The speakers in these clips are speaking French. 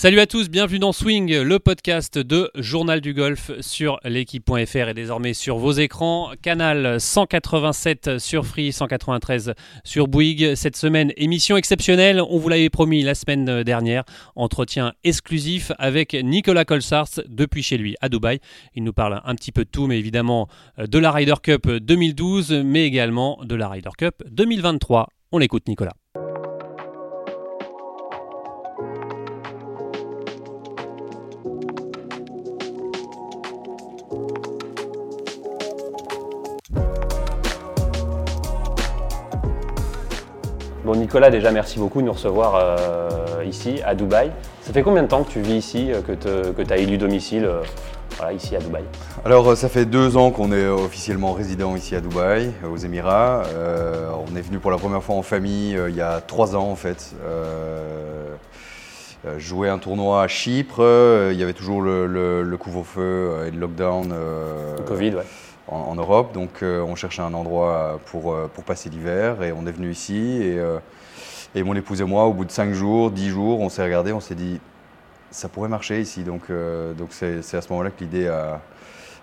Salut à tous, bienvenue dans Swing, le podcast de Journal du Golf sur l'équipe.fr et désormais sur vos écrans. Canal 187 sur Free, 193 sur Bouygues. Cette semaine, émission exceptionnelle, on vous l'avait promis la semaine dernière. Entretien exclusif avec Nicolas Colsars depuis chez lui à Dubaï. Il nous parle un petit peu de tout, mais évidemment de la Ryder Cup 2012, mais également de la Ryder Cup 2023. On l'écoute Nicolas. Bon Nicolas, déjà merci beaucoup de nous recevoir euh, ici à Dubaï. Ça fait combien de temps que tu vis ici, euh, que tu as élu domicile euh, voilà, ici à Dubaï? Alors ça fait deux ans qu'on est officiellement résident ici à Dubaï, aux Émirats. on est venu pour la première fois en famille il y a trois ans en fait. jouer un tournoi à Chypre, il y avait toujours le, couvre-feu et le lockdown. le Covid, ouais en, Europe. Donc euh, on cherchait un endroit pour, euh, pour passer l'hiver et on est venu ici. Et, euh, et mon épouse et moi, au bout de 5 jours, 10 jours, on s'est regardé, on s'est dit ça pourrait marcher ici. Donc donc c'est à ce moment-là que l'idée a,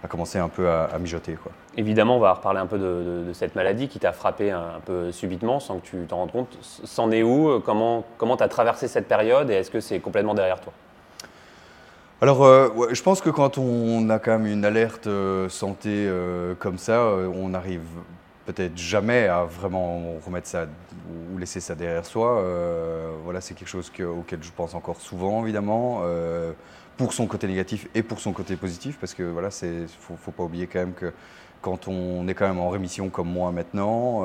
a, commencé un peu à, mijoter. Quoi. Évidemment, on va reparler un peu de, cette maladie qui t'a frappé un, peu subitement sans que tu t'en rendes compte. C'en est où? Comment tu as traversé cette période? Et est-ce que c'est complètement derrière toi? Alors, euh, je pense que quand on a quand même une alerte euh, santé euh, comme ça, on n'arrive peut-être jamais à vraiment remettre ça ou laisser ça derrière soi. voilà, c'est quelque chose auquel je pense encore souvent, évidemment, pour son côté négatif et pour son côté positif, parce que voilà, c'est faut, faut pas oublier quand même que quand on est quand même en rémission comme moi maintenant.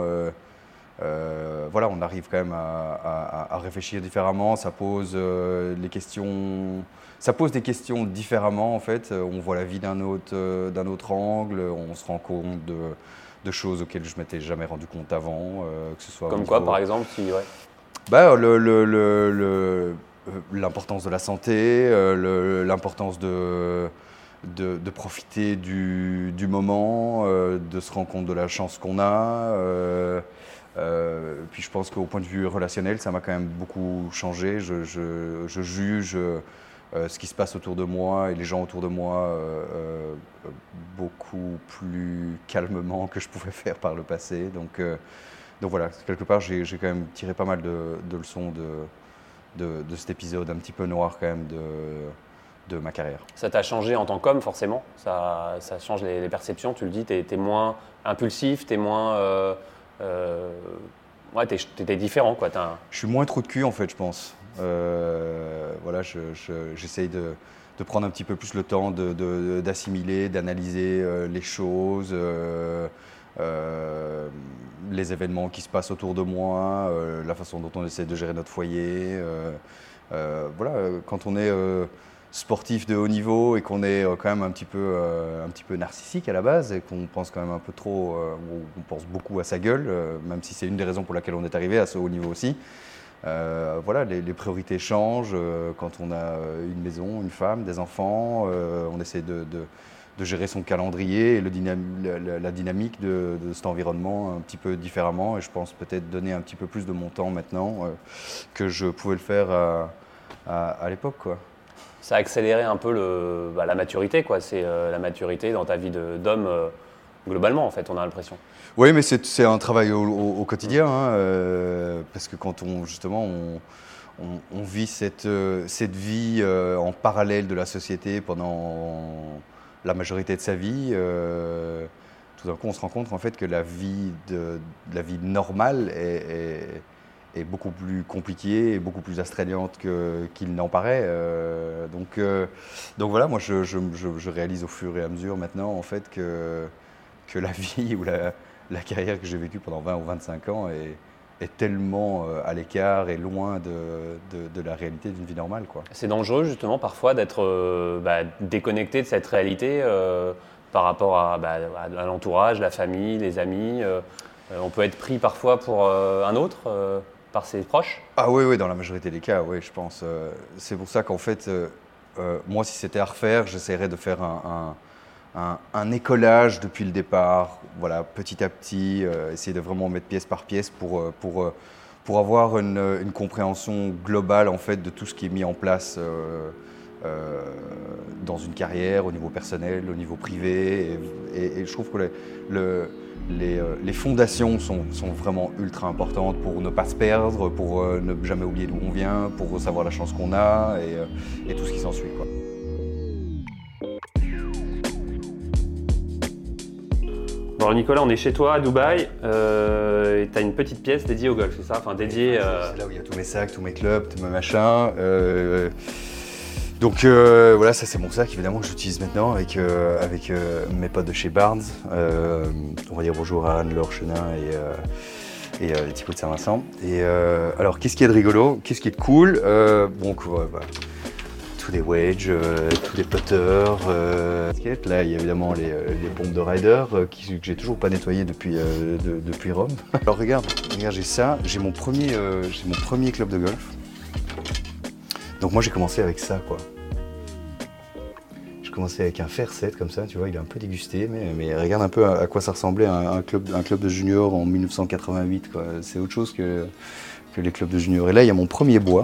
Voilà, on arrive quand même à, à réfléchir différemment. Ça pose les questions ça pose des questions différemment en fait. On voit la vie d'un autre, euh, d'un autre angle, on se rend compte de, choses auxquelles je m'étais jamais rendu compte avant, euh, que ce soit. Comme quoi, par exemple, si ouais. Bah, le, le, euh, l'importance de la santé, l'importance de, de, profiter du, du moment, de se rendre compte de la chance qu'on a. puis je pense qu'au point de vue relationnel, ça m'a quand même beaucoup changé. Je, juge euh, ce qui se passe autour de moi et les gens autour de moi euh, euh, beaucoup plus calmement que je pouvais faire par le passé. Donc, voilà, quelque part, j'ai quand même tiré pas mal de, leçons de, de, cet épisode un petit peu noir quand même de, de ma carrière. Ça t'a changé en tant qu'homme, forcément ça, ça, change les, perceptions, tu le dis, tu es, moins impulsif, tu es moins... Euh, ouais, tu es, différent. Quoi. Je suis moins trop de cul, en fait, je pense. Euh, voilà, j'essaye de, prendre un petit peu plus le temps d'assimiler, d'analyser euh, les choses, les événements qui se passent autour de moi, la façon dont on essaie de gérer notre foyer. voilà, quand on est sportif de haut niveau et qu'on est quand même un petit peu, un petit peu narcissique à la base et qu'on pense quand même un peu trop, on pense beaucoup à sa gueule, même si c'est une des raisons pour laquelle on est arrivé à ce haut niveau aussi. Euh, voilà, les, priorités changent euh, quand on a euh, une maison, une femme, des enfants. on essaie de, gérer son calendrier et le la, dynamique de, cet environnement un petit peu différemment. Et je pense peut-être donner un petit peu plus de mon temps maintenant que je pouvais le faire à, l'époque. Ça a accéléré un peu bah, la maturité, quoi. C'est la maturité dans ta vie d'homme globalement, en fait, on a l'impression. Oui, mais c'est un travail au, quotidien, hein, euh, parce que quand on, justement, on, vit cette, euh, cette vie euh, en parallèle de la société pendant la majorité de sa vie, tout d'un coup, on se rend compte en fait que la vie, de, la vie normale est, beaucoup plus compliquée et beaucoup plus astreignante qu'il n'en paraît. donc, donc voilà, moi, je, je, je, réalise au fur et à mesure maintenant en fait que que la vie ou la, carrière que j'ai vécue pendant 20 ou 25 ans est, tellement euh, à l'écart et loin de, la réalité d'une vie normale. C'est dangereux justement parfois d'être euh, bah, déconnecté de cette réalité euh, par rapport bah, à, l'entourage, la famille, les amis. on peut être pris parfois pour un autre par ses proches Ah oui, oui, dans la majorité des cas, oui, je pense. c'est pour ça qu'en fait, moi, si c'était à refaire, j'essaierais de faire un un, écolage depuis le départ, voilà, petit à petit, euh, essayer de vraiment mettre pièce par pièce pour, euh, pour, euh, pour avoir une, compréhension globale en fait de tout ce qui est mis en place dans une carrière, au niveau personnel, au niveau privé. Et, je trouve que le euh, les, fondations sont, vraiment ultra importantes pour ne pas se perdre, pour euh, ne jamais oublier d'où on vient, pour savoir la chance qu'on a et, euh, tout ce qui s'ensuit. Bon Nicolas, on est chez toi à Dubaï et tu as une petite pièce dédiée au golf, c'est ça? Enfin dédiée. C'est là où il y a tous mes sacs, tous mes clubs, tous mes machins. Donc euh, voilà, ça c'est mon sac évidemment que j'utilise maintenant avec, euh, avec euh, mes potes de chez Barnes. on va dire bonjour à Anne-Laure Chenin et, et les petits de Saint-Vincent. Et alors qu'est-ce qui est de rigolo? Qu'est-ce qui est de cool Bon, bah, tous les wedges, tous les putters. Là, il y a évidemment les, les de rider que j'ai toujours pas nettoyé depuis, depuis Rome. Alors regarde, regarde j'ai ça, j'ai mon, mon premier club de golf. Donc moi j'ai commencé avec ça quoi. J'ai commencé avec un fer 7 comme ça, tu vois, il est un peu dégusté, mais, regarde un peu à, quoi ça ressemblait un, club, un club de junior en 1988 C'est autre chose que, les clubs de junior. Et là il y a mon premier bois.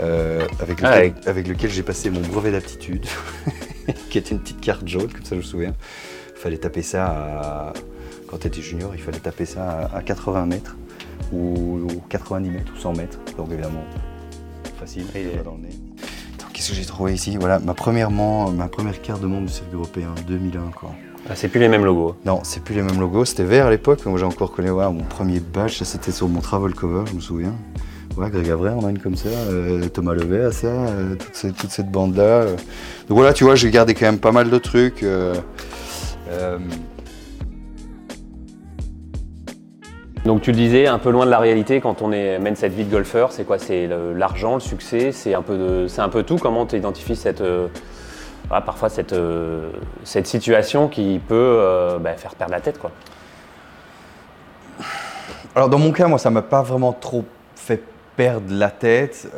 Euh, avec, ah lequel, j'ai passé mon brevet d'aptitude, qui était une petite carte jaune, comme ça je me souviens. Il fallait taper ça à, quand tu étais junior, il fallait taper ça à, 80 mètres, ou, ou 90 mètres, ou 100 mètres. Donc évidemment, facile. Qu'est-ce que j'ai trouvé ici Voilà, ma, premièrement, ma première carte de monde du circuit européen, 2001. Quoi. Ah, c'est plus les mêmes logos Non, c'est plus les mêmes logos. C'était vert à l'époque, moi j'ai encore connu mon premier badge, ça c'était sur mon travel cover, je me souviens. Ouais, Greg Avray on a une comme ça, euh, Thomas Levet à ça, euh, toute, cette, bande-là. Euh. Donc voilà, tu vois, j'ai gardé quand même pas mal de trucs. Donc tu le disais, un peu loin de la réalité quand on mène cette vie de golfeur, c'est quoi? C'est l'argent, le, succès, c'est un, peu un peu tout? Comment tu identifies cette, euh, parfois cette, euh, cette situation qui peut euh, bah, faire perdre la tête. Alors dans mon cas, moi ça m'a pas vraiment trop fait perdre la tête.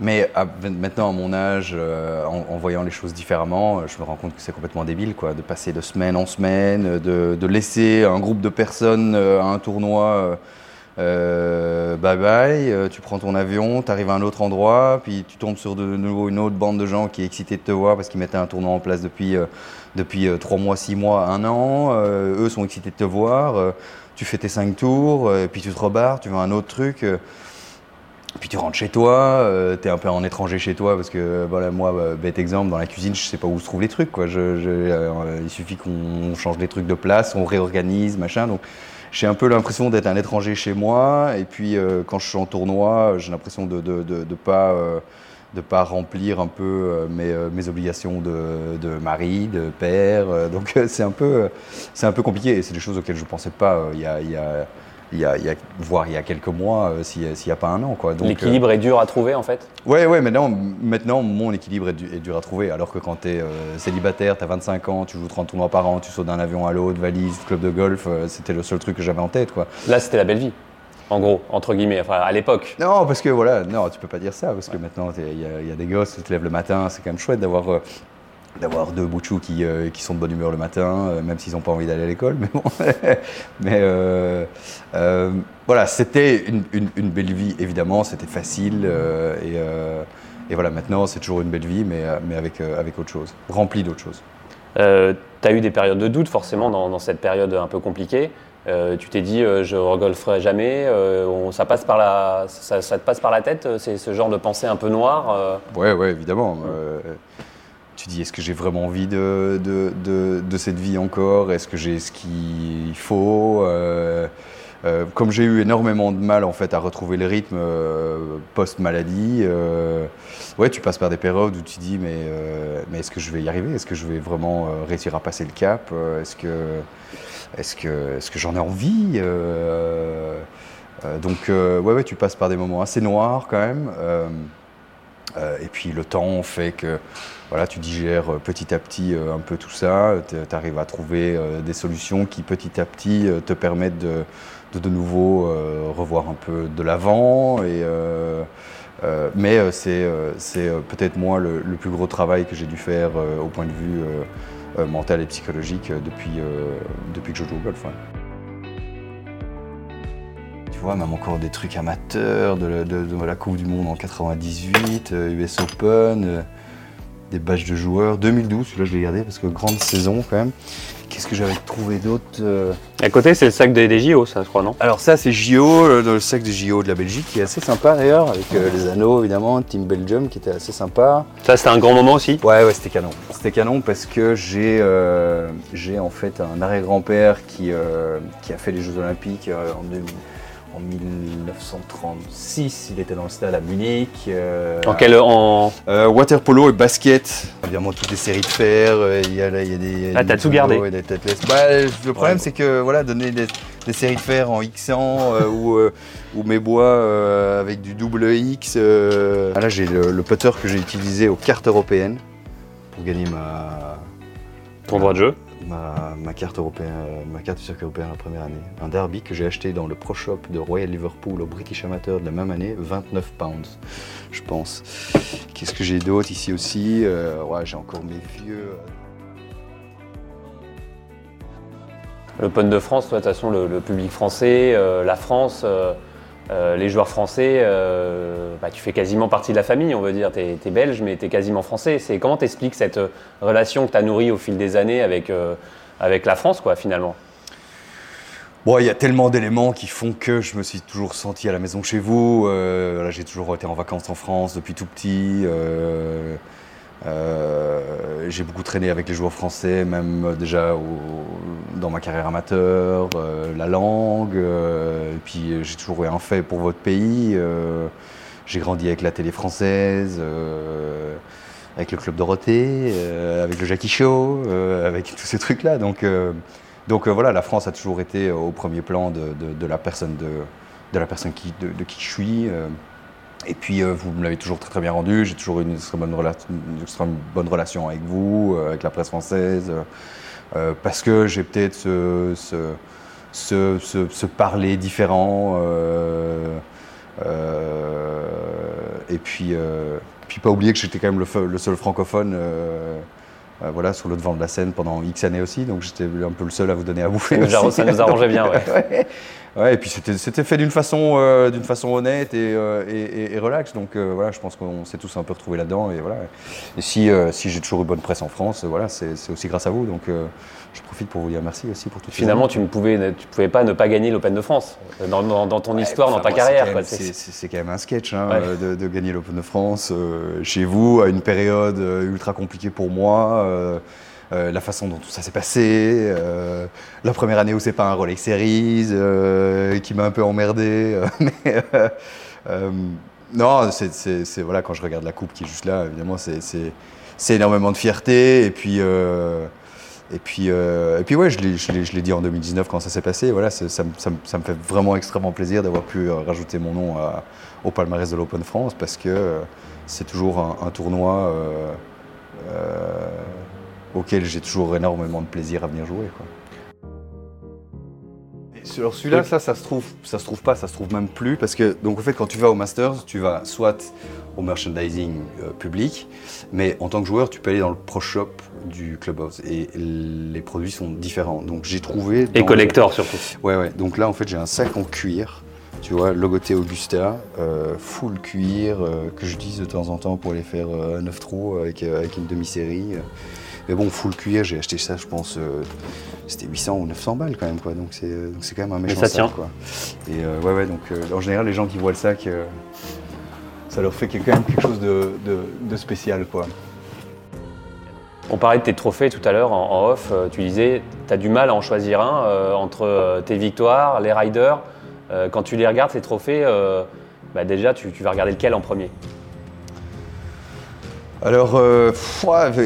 Mais maintenant, à mon âge, euh, en, voyant les choses différemment, euh, je me rends compte que c'est complètement débile, quoi, de passer de semaine en semaine, de, laisser un groupe de personnes euh, à un tournoi. bye bye, tu prends ton avion, tu arrives à un autre endroit, puis tu tombes sur de nouveau une autre bande de gens qui est excitée de te voir parce qu'ils mettaient un tournoi en place depuis, depuis 3 mois, 6 mois, 1 an. eux sont excités de te voir, tu fais tes 5 tours, puis tu te rebarres, tu veux un autre truc. Puis tu rentres chez toi, euh, tu es un peu en étranger chez toi parce que voilà, moi, bah, bête exemple, dans la cuisine, je sais pas où se trouvent les trucs. Quoi. Euh, il suffit qu'on change des trucs de place, on réorganise, machin. Donc j'ai un peu l'impression d'être un étranger chez moi. Et puis euh, quand je suis en tournoi, j'ai l'impression de de, pas, de pas remplir un peu mes, obligations de, de, mari, de père. donc c'est un, peu, un peu compliqué et c'est des choses auxquelles je ne pensais pas il y a il y a, voire il y a quelques mois, euh, s'il n'y a pas un an. L'équilibre est dur à trouver en fait? Oui, ouais, maintenant, maintenant, mon équilibre est, dur à trouver. Alors que quand tu es euh, célibataire, tu as 25 ans, tu joues 30 tournois par an, tu sautes d'un avion à l'autre, valise, club de golf, euh, c'était le seul truc que j'avais en tête. Quoi. Là, c'était la belle vie en gros, entre guillemets, enfin, à l'époque. Non, parce que voilà, non, tu peux pas dire ça, parce que maintenant, il y, a des gosses, tu te lèves le matin, c'est quand même chouette d'avoir d'avoir deux bouchous qui, euh, qui, sont de bonne humeur le matin, euh, même s'ils n'ont pas envie d'aller à l'école. Mais bon, mais euh, voilà, c'était une, une, belle vie, évidemment, c'était facile. Et, et, voilà, maintenant, c'est toujours une belle vie, mais, mais avec, avec autre chose, remplie d'autres choses. tu as eu des périodes de doute, forcément, dans, dans cette période un peu compliquée. tu t'es dit, je regolferai jamais. ça, passe par la, ça, ça, te passe par la tête, c'est ce genre de pensée un peu noire Ouais, ouais, évidemment tu dis est-ce que j'ai vraiment envie de, de, cette vie encore? Est-ce que j'ai ce qu'il faut? Euh, euh, Comme j'ai eu énormément de mal en fait à retrouver le rythme euh, post-maladie, ouais, tu passes par des périodes où tu dis mais, mais est-ce que je vais y arriver? Est-ce que je vais vraiment réussir à passer le cap? Est-ce que, est-ce que, est-ce que j'en ai envie? Donc ouais, ouais, tu passes par des moments assez noirs quand même. et puis le temps fait que voilà, tu digères euh, petit à petit euh, un peu tout ça, tu arrives à trouver euh, des solutions qui petit à petit te permettent de de, nouveau revoir un peu de l'avant. mais c'est peut-être moi le, plus gros travail que j'ai dû faire au point de vue mental et psychologique depuis, depuis que je joue au golf. Tu vois, même encore des trucs amateurs, de, la Coupe du Monde en 98, US Open, des badges de joueurs. 2012, celui-là je l'ai gardé parce que grande saison quand même. Qu'est-ce que j'avais trouvé d'autre euh À côté, c'est le sac des, JO, ça, je crois, non? Alors ça, c'est JO, le, le, sac des JO de la Belgique, qui est assez sympa d'ailleurs, avec euh, les anneaux évidemment, Team Belgium, qui était assez sympa. Ça, c'était un grand moment aussi? Ouais, ouais, c'était canon. C'était canon parce que j'ai euh, en fait un arrière-grand-père qui, qui a fait les Jeux Olympiques en 2000 en 1936, il était dans le stade à Munich. Euh, en quel en euh, Water polo et basket. Évidemment toutes les séries de fer. Euh, il y y a des. Ah t'as tout gardé. Bah, le problème c'est que voilà donner des, séries de fer en X100 ou, ou mes bois avec du double X. Ah, là j'ai le, le, putter que j'ai utilisé aux cartes européennes pour gagner ma. Ton droit de jeu ma, carte européenne, euh, ma carte du circuit européen la première année. Un derby que j'ai acheté dans le Pro Shop de Royal Liverpool au British Amateur de la même année, 29 pounds, je pense. Qu'est-ce que j'ai d'autre ici aussi euh, j'ai encore mes vieux. Euh. L'Open de France, de toute façon, le, public français, la France. Les joueurs français, bah, tu fais quasiment partie de la famille, on veut dire. Tu es, belge, mais tu es quasiment français. Comment t'expliques cette relation que tu as nourrie au fil des années avec, avec la France, quoi, finalement? Bon, il y a tellement d'éléments qui font que je me suis toujours senti à la maison chez vous. Euh, j'ai toujours été en vacances en France depuis tout petit. Euh, euh, j'ai beaucoup traîné avec les joueurs français, même déjà dans ma carrière amateur, la langue. et puis j'ai toujours eu un fait pour votre pays. j'ai grandi avec la télé française avec le Club Dorothée, euh, avec le Jackie Show, euh, avec tous ces trucs-là. Donc, euh, donc voilà, la France a toujours été au premier plan de, la personne, de, la personne de, qui je suis. Et puis vous me l'avez toujours très très bien rendu. J'ai toujours eu une extrêmement bonne, bonne relation avec vous, avec la presse française, parce que j'ai peut-être ce, ce, ce, parler différent. et puis puis pas oublier que j'étais quand même le, seul francophone euh, euh, voilà, sur le devant de la scène pendant X années aussi, donc j'étais un peu le seul à vous donner à bouffer. Ça nous arrangeait bien, ouais. ouais. et puis c'était fait d'une façon, euh, d'une façon honnête et, et, et, relax, donc voilà, je pense qu'on s'est tous un peu retrouvés là-dedans. Et, voilà. et si, si j'ai toujours eu bonne presse en France, voilà, c'est aussi grâce à vous. Donc je profite pour vous dire merci aussi pour tout Finalement, tu ne pouvais, tu pouvais pas ne pas gagner l'Open de France dans, ton histoire, dans ta carrière. C'est quand même un sketch hein, de, gagner l'Open de France euh, chez vous à une période euh, ultra compliquée pour moi. Euh, la façon dont tout ça s'est passé, la première année où c'est pas un Rolex Series qui m'a un peu emmerdé, mais non, c'est voilà quand je regarde la coupe qui est juste là, évidemment c'est énormément de fierté et puis et puis, euh, et puis ouais, je l'ai dit en 2019 quand ça s'est passé. Voilà, ça, me fait vraiment extrêmement plaisir d'avoir pu euh, rajouter mon nom au palmarès de l'Open France parce que euh, c'est toujours un, tournoi auquel j'ai toujours énormément de plaisir à venir jouer. Alors celui-là, ça, ça se trouve, ça se trouve pas, ça se trouve même plus parce que donc en fait quand tu vas au Masters, tu vas soit au merchandising public, mais en tant que joueur, tu peux aller dans le pro shop du Clubhouse et les produits sont différents. Donc j'ai trouvé. Et collector surtout. Ouais, ouais. Donc là, en fait, j'ai un sac en cuir, tu vois, logoté Augusta, euh, full cuir, euh, que j'utilise de temps en temps pour aller faire euh, 9 trous avec, euh, avec une demi-série. Mais bon, full cuir, j'ai acheté ça, je pense, c'était 800 ou 900 balles quand même, quoi. Donc c'est quand même un méchant sac, quoi. Et ouais, ouais, donc en général, les gens qui voient le sac, ça leur fait quand même quelque chose de, de, de spécial, quoi. On parlait de tes trophées tout à l'heure en, off. Euh, tu disais, tu as du mal à en choisir un euh, entre euh, tes victoires, les riders. quand tu les regardes, ces trophées, bah, déjà, tu, vas regarder lequel en premier? Alors,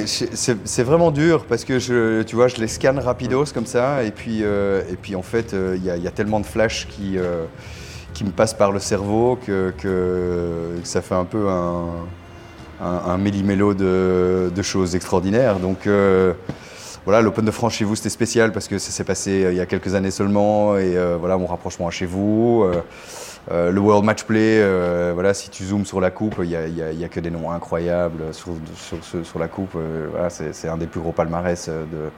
c'est vraiment dur parce que je, tu vois, je les scanne rapidos comme ça, et puis, et puis en fait, il y, a tellement de flashs qui, qui me passent par le cerveau que, que ça fait un peu un, un, un méli-mélo de, choses extraordinaires. Donc euh, voilà, l'Open de France chez vous, c'était spécial parce que ça s'est passé euh, il y a quelques années seulement et euh, voilà mon rapprochement à chez vous. Le World Match Play, voilà, si tu zoomes sur la coupe, il n'y a, a, que des noms incroyables sur, sur, la coupe. voilà, c'est un des plus gros palmarès de,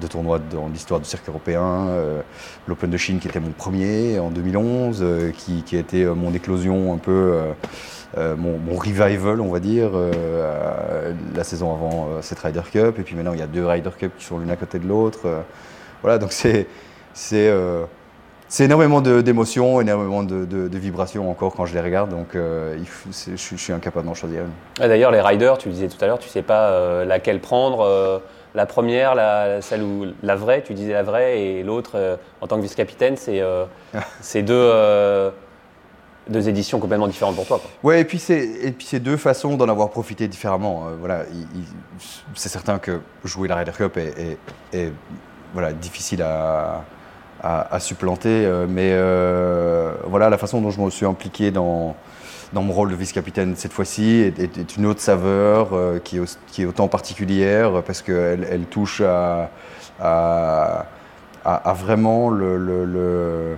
de tournois dans l'histoire du cirque européen. L'Open de Chine qui était mon premier en 2011, qui, qui, a été mon éclosion un peu, mon, mon, revival on va dire, la saison avant cette Ryder Cup. Et puis maintenant il y a deux Ryder Cup qui sont l'une à côté de l'autre. voilà, donc c'est c'est énormément d'émotions, énormément de, vibrations encore quand je les regarde, donc euh, je, suis incapable d'en choisir une. D'ailleurs, les riders, tu disais tout à l'heure, tu sais pas euh, laquelle prendre, euh, la première, la, celle où la vraie, tu disais la vraie, et l'autre, en tant que vice-capitaine, c'est deux, deux éditions complètement différentes pour toi. Oui, et puis c'est deux façons d'en avoir profité différemment. voilà, c'est certain que jouer la Ryder Cup est voilà, difficile à à, supplanter. Euh, mais euh, voilà, la façon dont je me suis impliqué dans, dans mon rôle de vice-capitaine cette fois-ci est, une autre saveur euh, qui, est, autant particulière parce qu'elle elle touche à, à, vraiment le,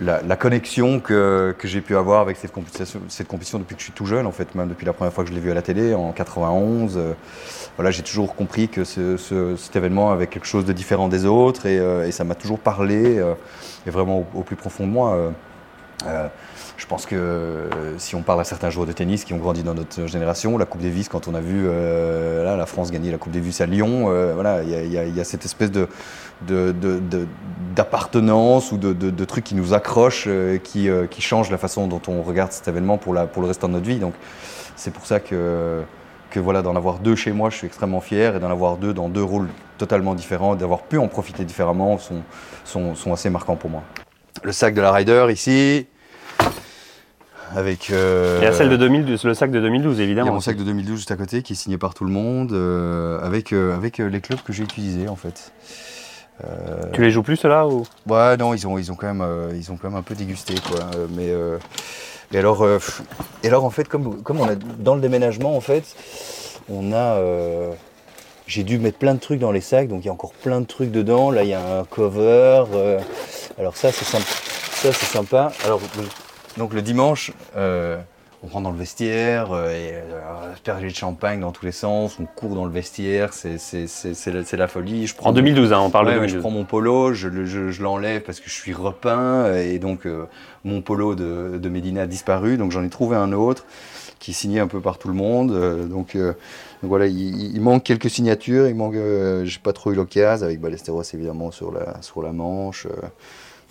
la, connexion que, que j'ai pu avoir avec cette compétition, depuis que je suis tout jeune, en fait, même depuis la première fois que je l'ai vu à la télé en 91 voilà, j'ai toujours compris que cet événement avait quelque chose de différent des autres et, euh, ça m'a toujours parlé euh, et vraiment au, plus profond de moi. Euh, je pense que si on parle à certains joueurs de tennis qui ont grandi dans notre génération, la Coupe Davis, quand on a vu la France gagner la Coupe Davis à Lyon, voilà, il y, a cette espèce de, d'appartenance ou de, trucs qui nous accrochent, qui, qui changent la façon dont on regarde cet événement pour, la, pour le restant de notre vie. Donc c'est pour ça que que voilà, d'en avoir deux chez moi, je suis extrêmement fier, et d'en avoir deux dans deux rôles totalement différents, d'avoir pu en profiter différemment, sont, sont, sont, assez marquants pour moi. Le sac de la Ryder ici, avec. Euh, il y a celle de 2012, le sac de 2012 évidemment. Il y a mon sac de 2012 juste à côté qui est signé par tout le monde, euh, avec, euh, avec les clubs que j'ai utilisés en fait. Tu les joues plus ceux-là ou? Ouais, non, ils ont, ils ont, quand même, ils ont quand même un peu dégusté quoi. Mais et alors, euh, et alors en fait, comme, comme on a dans le déménagement, en fait, on a. Euh, j'ai dû mettre plein de trucs dans les sacs, donc il y a encore plein de trucs dedans. Là, il y a un cover. Euh, alors ça, c'est sympa. Ça, c'est sympa. Alors, donc le dimanche, on rentre dans le vestiaire, euh, et euh, de champagne dans tous les sens, on court dans le vestiaire, c'est la, folie. Je prends en 2012, hein, on parle de 2012. Je prends mon polo, je, je, l'enlève parce que je suis repeint, et donc euh, mon polo de, de, Médina a disparu, donc j'en ai trouvé un autre qui est signé un peu par tout le monde. Euh, donc, voilà, il, il, manque quelques signatures, il manque, j'ai pas trop eu l'occasion, avec Ballesteros évidemment sur la, sur la manche.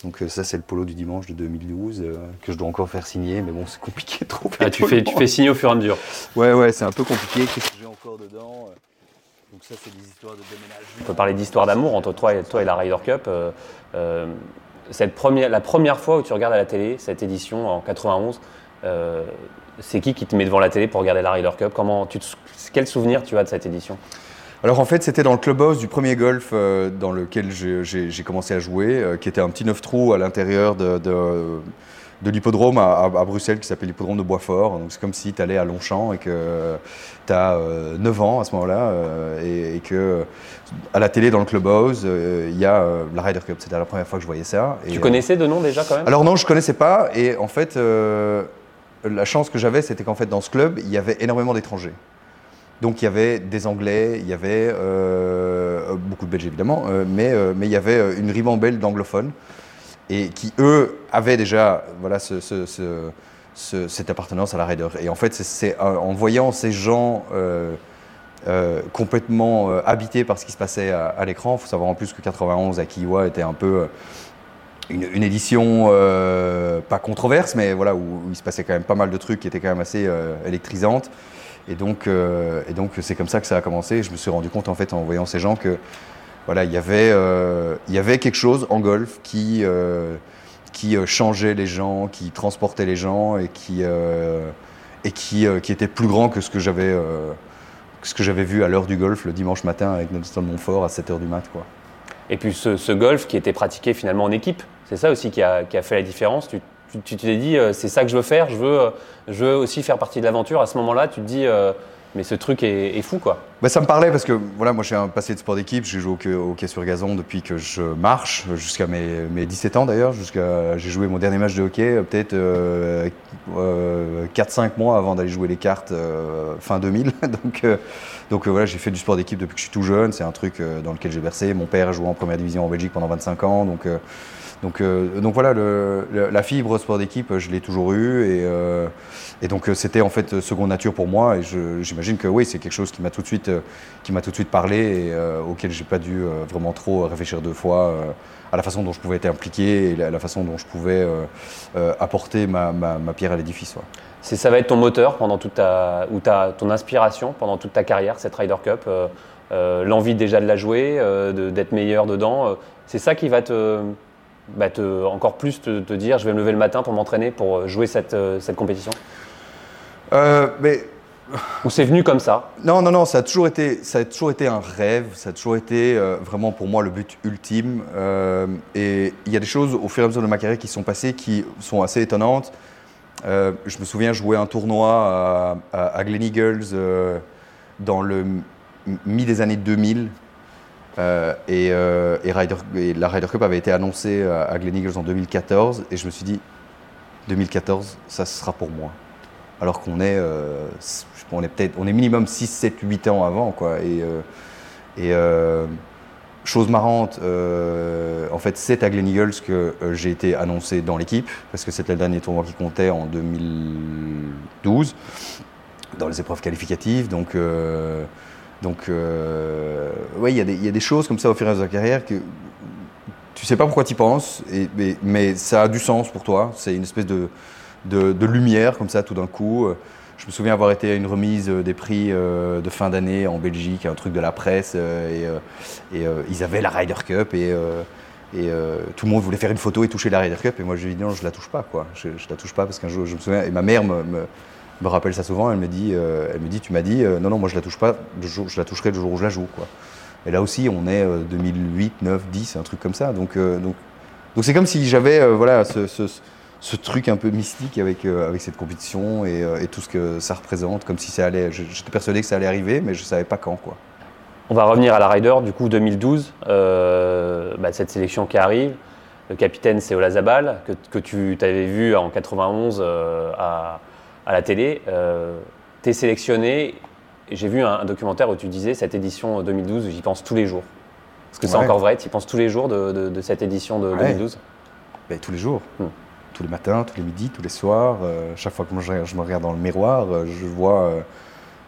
Donc euh, ça c'est le polo du dimanche de 2012 euh, que je dois encore faire signer, mais bon c'est compliqué de trouver. Ah, tu, fais, tu fais signer au fur et à mesure. Ouais ouais c'est un peu compliqué. Qu'est-ce que j'ai encore dedans euh Donc ça c'est des histoires de déménagement. On peut parler d'histoire d'amour entre toi et, toi et la Ryder Cup. cette première, la première fois où tu regardes à la télé cette édition en 91, c'est qui qui te met devant la télé pour regarder la Ryder Cup? Comment tu Quel souvenir tu as de cette édition? Alors en fait, c'était dans le clubhouse du premier golf euh, dans lequel j'ai commencé à jouer, euh, qui était un petit neuf trous à l'intérieur de, de, l'hippodrome à, Bruxelles qui s'appelle l'hippodrome de Boisfort. Donc c'est comme si tu allais à Longchamp et que tu as 9 ans à ce moment-là et, que à la télé dans le clubhouse, il y a la Ryder Cup. C'était la première fois que je voyais ça. tu connaissais de nom déjà quand même? Alors non, je connaissais pas et en fait la chance que j'avais, c'était qu'en fait dans ce club, il y avait énormément d'étrangers. Donc il y avait des Anglais, il y avait euh, beaucoup de Belges évidemment, euh, mais, euh, mais il y avait une ribambelle d'anglophones et qui eux avaient déjà voilà, ce, cette appartenance à la Raider. Et en fait, c'est en voyant ces gens complètement habités par ce qui se passait à, l'écran, il faut savoir en plus que 91 à Kiwa était un peu une, édition pas controverse, mais voilà, où, il se passait quand même pas mal de trucs qui étaient quand même assez électrisantes. Et donc, euh, et donc c'est comme ça que ça a commencé. je me suis rendu compte en fait en voyant ces gens que voilà, il y avait, euh, il y avait quelque chose en golf qui, euh, qui changeait les gens, qui transportait les gens et qui, et qui, était plus grand que ce que j'avais, ce que j'avais vu à l'heure du golf le dimanche matin avec Nelson Montfort à 7h du mat. Quoi. Et puis ce, golf qui était pratiqué finalement en équipe, c'est ça aussi qui a, qui a fait la différence? Tu t'es dit, euh, c'est ça que je veux faire, je veux, euh, je veux aussi faire partie de l'aventure. À ce moment-là, tu te dis, euh, mais ce truc est, fou quoi. Bah, ça me parlait parce que voilà, moi j'ai un passé de sport d'équipe, j'ai joué au hockey, sur gazon depuis que je marche, jusqu'à mes, mes, 17 ans d'ailleurs, jusqu'à j'ai joué mon dernier match de hockey peut-être 4-5 euh, mois avant d'aller jouer les cartes fin 2000. donc donc voilà, j'ai fait du sport d'équipe depuis que je suis tout jeune, c'est un truc dans lequel j'ai versé. Mon père a joué en première division en Belgique pendant 25 ans, donc donc, euh, donc voilà, la fibre sport d'équipe, je l'ai toujours eu et, euh, donc euh, c'était en fait seconde nature pour moi et j'imagine que oui, c'est quelque chose qui m'a tout de suite, tout de suite parlé et auquel j'ai pas dû vraiment trop réfléchir deux fois à la façon dont je pouvais être impliqué et la, la façon dont je pouvais apporter ma, pierre à l'édifice. Ça va être ton moteur pendant toute ta ou ta, ton inspiration pendant toute ta carrière cette Ryder Cup. L'envie déjà de la jouer, d'être meilleur dedans, c'est ça qui va te bah, te, encore plus te, dire je vais me lever le matin pour m'entraîner pour jouer cette, euh, cette compétition euh, mais... Ou c'est venu comme ça? Non, non, non, ça a toujours été, ça a toujours été un rêve, ça a toujours été euh, vraiment pour moi le but ultime. et il y a des choses au fur et à mesure de ma carrière qui sont passées qui sont assez étonnantes. je me souviens jouer un tournoi à, à, Glen Eagles dans le mi des années 2000. Euh, euh, et, la Ryder Cup avait été annoncée à Glen Eagles en 2014 et je me suis dit 2014 ça sera pour moi. Alors qu'on est euh, on est peut-être on est minimum 6 7 8 ans avant quoi. Et, et chose marrante en fait c'est à Glen Eagles que j'ai été annoncé dans l'équipe parce que c'était le dernier tournoi qui comptait en 2012 dans les épreuves qualificatives. Donc donc, euh, oui, il y, a des choses comme ça au fur et à mesure de la carrière que tu sais pas pourquoi tu y penses, mais, ça a du sens pour toi. C'est une espèce de, lumière comme ça tout d'un coup. Je me souviens avoir été à une remise des prix euh, de fin d'année en Belgique, un truc de la presse, euh, et, ils avaient la Ryder Cup et, tout le monde voulait faire une photo et toucher la Ryder Cup, et moi je lui ai dit non, je la touche pas, quoi. Je, je la touche pas parce qu'un jour, je me souviens, et ma mère me rappelle ça souvent. Elle me dit, euh, elle me dit tu m'as dit, euh, non, non, moi je la touche pas, je, la toucherai le jour où je la joue. Quoi. Et là aussi, on est 2008, 9, 10, un truc comme ça. Donc, euh, donc, donc c'est comme si j'avais voilà, ce, ce, truc un peu mystique avec, avec cette compétition et, tout ce que ça représente, comme si ça allait. J'étais persuadé que ça allait arriver, mais je savais pas quand. Quoi. On va revenir à la Ryder, du coup 2012, bah, cette sélection qui arrive. Le capitaine, c'est Olazabal, que, que tu avais vu en 91 à, à la télé, euh, tu es sélectionné. J'ai vu un, documentaire où tu disais cette édition 2012, j'y pense tous les jours. Est-ce que c'est encore vrai? Tu y penses tous les jours de, cette édition de 2012 ben, Tous les jours. Hmm. Tous les matins, tous les midis, tous les soirs. Euh, chaque fois que je, me regarde dans le miroir, euh, je vois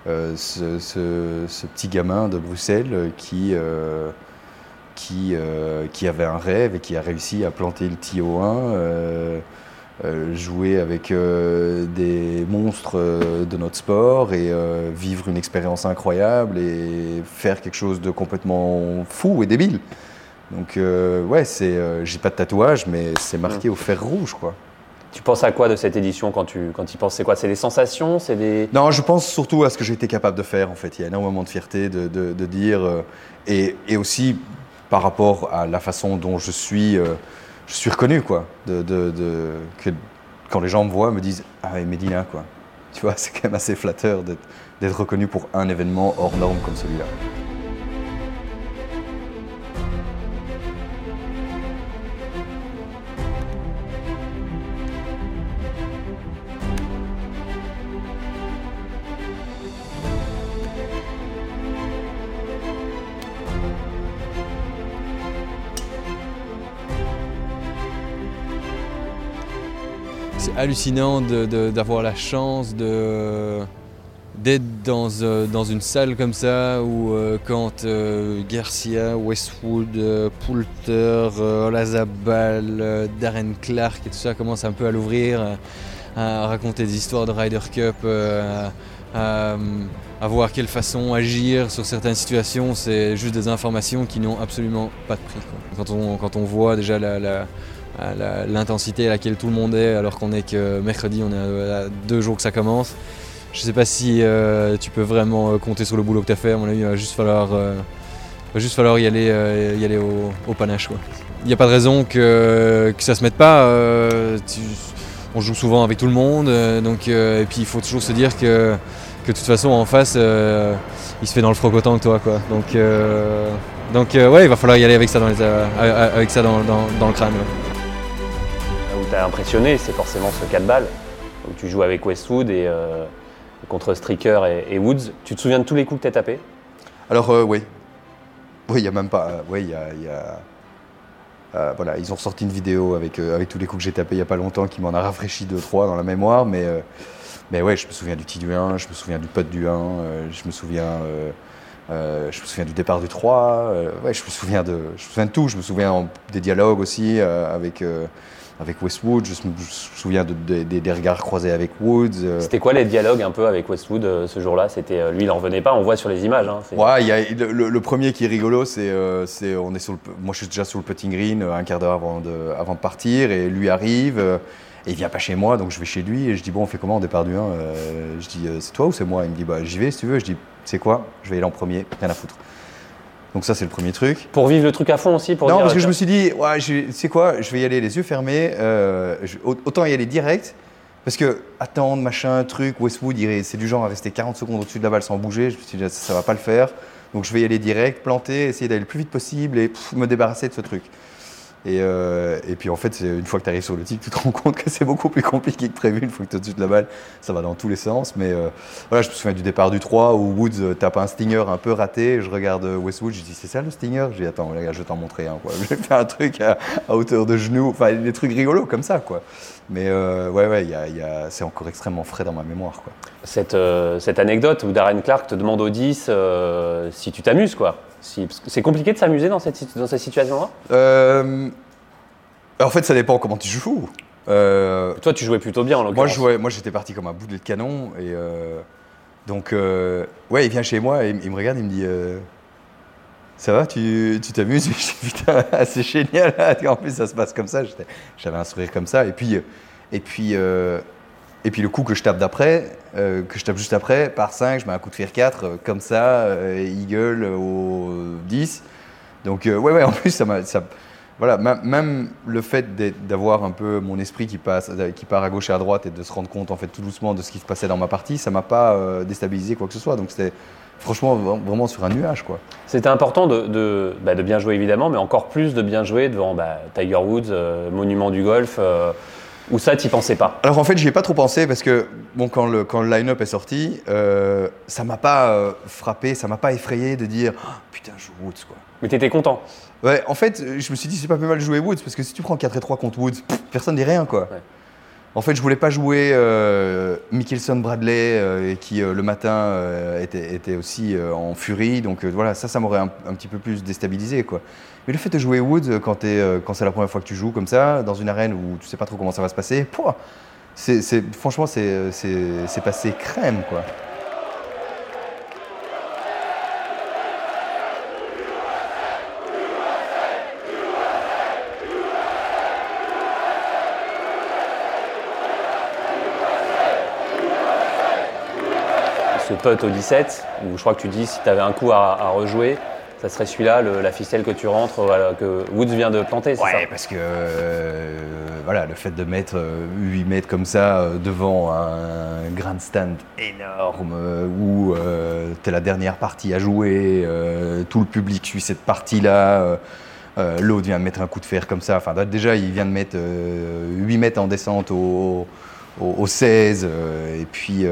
ce, petit gamin de Bruxelles qui, qui, qui avait un rêve et qui a réussi à planter le TO1 euh, jouer avec euh, des monstres euh, de notre sport et vivre une expérience incroyable et faire quelque chose de complètement fou et débile. Donc ouais, c'est, j'ai pas de tatouage, mais c'est marqué au fer rouge, quoi. Tu penses à quoi de cette édition quand tu quand y penses? C'est quoi? C'est des sensations? C'est des Non, je pense surtout à ce que j'ai été capable de faire. En fait, il y a énormément de fierté de, de, dire et, et, aussi par rapport à la façon dont je suis je suis reconnu, quoi. Quand les gens me voient, me disent Ah, Medina, quoi. Tu vois, c'est quand même assez flatteur d'être reconnu pour un événement hors norme comme celui-là. Hallucinant d'avoir la chance d'être dans, euh, dans, une salle comme ça où euh, quand euh, Garcia, Westwood, Poulter, Olazabal, Darren Clark et tout ça commencent un peu à l'ouvrir, à, raconter des histoires de Ryder Cup, à, voir quelle façon agir sur certaines situations, c'est juste des informations qui n'ont absolument pas de prix. Quand, on, quand on voit déjà la l'intensité à laquelle tout le monde est, alors qu'on est que mercredi, on est à deux jours que ça commence. Je ne sais pas si euh, tu peux vraiment euh, compter sur le boulot que tu as fait. À mon avis, il va juste falloir, euh, juste falloir y aller, y aller au, panache. Il n'y a pas de raison que, que ça se mette pas. on joue souvent avec tout le monde, donc, et puis il faut toujours se dire que de toute façon en face il se fait dans le froc autant que toi quoi. Donc, donc ouais il va falloir y aller avec ça dans, les, avec ça dans, le crâne. Où as impressionné, c'est forcément ce 4 balles. Donc tu joues avec Westwood et euh, contre Stricker et, Woods. Tu te souviens de tous les coups que tu as tapés? Alors, euh, oui. Oui, il n'y a même pas. oui, il y a. voilà, ils ont sorti une vidéo avec, euh, avec tous les coups que j'ai tapés il n'y a pas longtemps qui m'en a rafraîchi 2-3 dans la mémoire. Mais, mais ouais, je me souviens du tee du 1, je me souviens du putt du 1, euh, je me souviens. je me souviens du départ du 3, euh, ouais, je me souviens de, je me souviens de tout. Je me souviens en- des dialogues aussi avec, avec Westwood. Je me, souviens de- de- des- des regards croisés avec Woods. euh, C'était quoi les dialogues un peu avec Westwood euh, ce jour-là? C'était euh, lui, il en revenait pas. On voit sur les images. hein, Ouais, il y a, le, premier qui est rigolo, c'est, euh, on est sur le, moi je suis déjà sur le putting green un quart d'heure avant de, avant de partir et lui arrive euh, et il vient pas chez moi donc je vais chez lui et je dis bon on fait comment au départ du 1 Euh, Je dis c'est toi ou c'est moi? Il me dit bah j'y vais si tu veux. Je dis c'est quoi? Je vais y aller en premier, rien à foutre. Donc ça c'est le premier truc. Pour vivre le truc à fond aussi pour non dire, parce que je tiens, me suis dit ouais je- c'est quoi Je vais y aller les yeux fermés. euh, je- autant y aller direct. Parce que attendre, machin, truc, Westwood, c'est du genre à rester 40 secondes au-dessus de la balle sans bouger. Je me suis dit, ça, ça va pas le faire. Donc je vais y aller direct, planter, essayer d'aller le plus vite possible et pff, me débarrasser de ce truc. Et, euh, et puis en fait, une fois que tu arrives sur le tic, tu te rends compte que c'est beaucoup plus compliqué que prévu. Une fois que tu es au-dessus de la balle, ça va dans tous les sens. Mais euh, voilà, je me souviens du départ du 3 où Woods euh, tape un stinger un peu raté. Je regarde Westwood, je dis c'est ça le stinger? Je dis attends, les gars, je vais t'en montrer un. Je vais faire un truc à, hauteur de genou, enfin des trucs rigolos comme ça. Mais ouais, ouais, c'est encore extrêmement frais dans ma mémoire. Cette, anecdote où Darren Clark te demande au 10 euh, si tu t'amuses quoi. Si, c'est compliqué de s'amuser dans cette, dans cette situation-là? Euh, en fait, ça dépend comment tu joues. Euh, Toi, tu jouais plutôt bien en moi, l'occurrence. je jouais, moi, j'étais parti comme un boulet de canon. Et euh, donc, euh, ouais, il vient chez moi et il me regarde, il me dit euh, Ça va, tu tu t'amuses? Je dis Putain, c'est génial. En plus, ça se passe comme ça. J'avais un sourire comme ça. Et puis, et puis, euh, et puis le coup que je tape d'après, euh, que je tape juste après, par 5, je mets un coup de fer 4, euh, comme ça, euh, Eagle au 10. Donc, euh, ouais, ouais, en plus, ça m'a. voilà, même le fait d'avoir un peu mon esprit qui, passe, qui part à gauche et à droite et de se rendre compte en fait tout doucement de ce qui se passait dans ma partie, ça m'a pas déstabilisé quoi que ce soit. Donc c'était franchement vra- vraiment sur un nuage quoi. C'était important bah, de bien jouer évidemment, mais encore plus de bien jouer devant bah, Tiger Woods, monument du golf, où ça, t'y pensais pas? Alors en fait, j'y ai pas trop pensé parce que bon, quand le, quand le line-up est sorti, euh, ça m'a pas euh, frappé, ça m'a pas effrayé de dire Ah, putain, je joue Woods quoi. Mais t'étais content? Ouais, en fait, je me suis dit c'est pas plus mal de jouer Woods parce que si tu prends 4 et 3 contre Woods, pff, personne dit rien quoi. Ouais. En fait, je voulais pas jouer euh, Mickelson Bradley euh, qui euh, le matin était, était aussi en furie, donc voilà, ça, ça m'aurait un, un petit peu plus déstabilisé quoi. Mais le fait de jouer Woods euh, quand, c'est la première fois que tu joues comme ça, dans une arène où tu sais pas trop comment ça va se passer, pouah, franchement, c'est, passé crème quoi. Ce putt au 17, où je crois que tu dis si t'avais un coup à rejouer, ça serait celui-là, la ficelle que tu rentres, voilà, que Woods vient de planter, c'est Ouais, ça parce que euh, voilà, le fait de mettre euh, 8 mètres comme ça euh, devant un grandstand énorme euh, où tu es la dernière partie à jouer, euh, tout le public suit cette partie-là, euh, euh, l'autre vient de mettre un coup de fer comme ça. Enfin, déjà, il vient de mettre euh, 8 mètres en descente au, au, au 16, euh, et puis.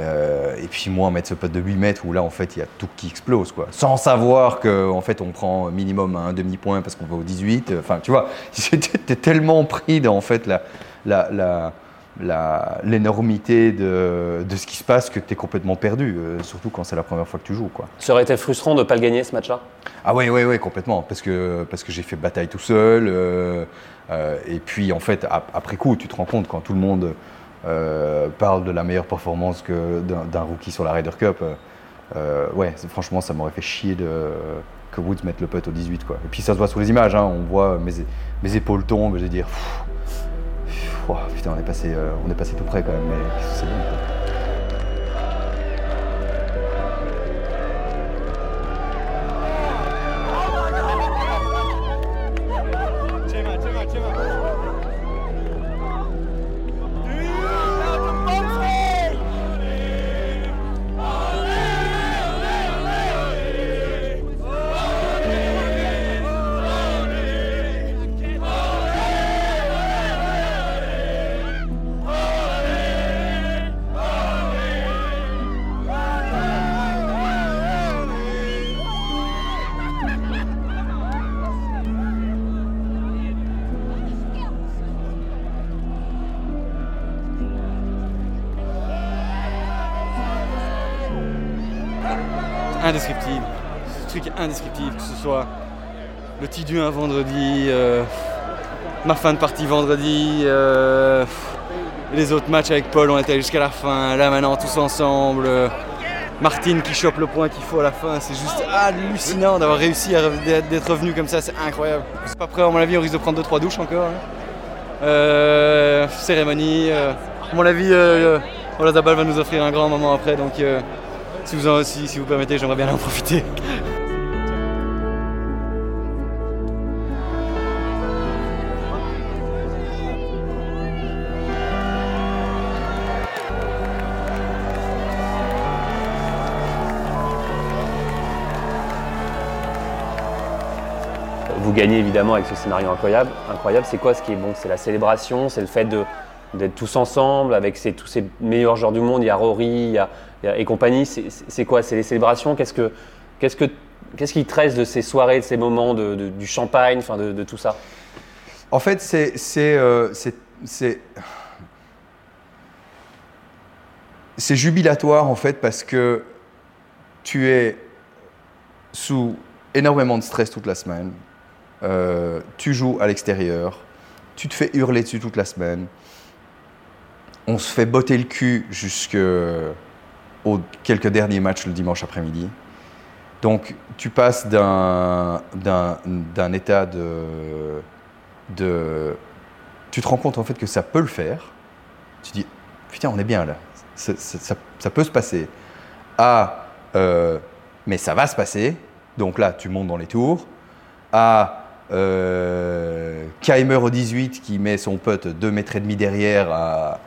Euh, et puis moi mettre ce putt de 8 mètres où là en fait il y a tout qui explose quoi. Sans savoir que en fait on prend minimum un demi-point parce qu'on va au 18. euh, Enfin tu vois, t'es tellement pris dans en fait la, la, la, la- l'énormité de, de ce qui se passe que tu es complètement perdu, euh, surtout quand c'est la première fois que tu joues quoi. Ça aurait été frustrant de ne pas le gagner ce match-là? Ah ouais, ouais, ouais, complètement. Parce que, parce que j'ai fait bataille tout seul. euh, euh, et puis, en fait, ap- après coup, tu te rends compte quand tout le monde euh, parle de la meilleure performance d'un, rookie sur la Ryder Cup. euh, euh, ouais, franchement, ça m'aurait fait chier de, que Woods mette le putt au 18. Quoi. Et puis, ça se voit sur les images. hein, on voit mes, épaules tombent. Je vais dire, ouah, putain, on est, passé, on est passé tout près quand même. Mais c'est bon. Indescriptible, que ce soit le Tidu un vendredi, euh, ma fin de partie vendredi, euh, les autres matchs avec Paul, on était jusqu'à la fin, là maintenant tous ensemble. euh, Martine qui chope le point qu'il faut à la fin, c'est juste hallucinant d'avoir réussi à re- d'être revenu comme ça, c'est incroyable. C'est pas prêt, à mon avis, on risque de prendre 2-3 douches encore. hein. Cérémonie, à mon avis, Ola Zabal va nous offrir un grand moment après, donc si, vous en- si, si vous permettez, j'aimerais bien en profiter. Évidemment avec ce scénario incroyable. Incroyable, c'est quoi ce qui est bon? C'est la célébration, c'est le fait d'être tous ensemble avec tous ces meilleurs joueurs du monde. Il y a Rory y a- et compagnie. C'est- quoi? C'est les célébrations? Qu'est-ce que qu'est-ce que qui te de ces soirées, de ces moments, de, du champagne, de, tout ça? En fait, euh, c'est c'est jubilatoire en fait parce que tu es sous énormément de stress toute la semaine. Euh, tu joues à l'extérieur, tu te fais hurler dessus toute la semaine. On se fait botter le cul jusqu'aux quelques derniers matchs le dimanche après-midi. Donc tu passes d'un d'un- d'un état de, de... Tu te rends compte en fait que ça peut le faire. Tu dis, putain, on est bien là. Ça, ça peut se passer. À, euh, mais ça va se passer. Donc là, tu montes dans les tours. À euh, Keimer au 18 qui met son pote 2 mètres et demi derrière à...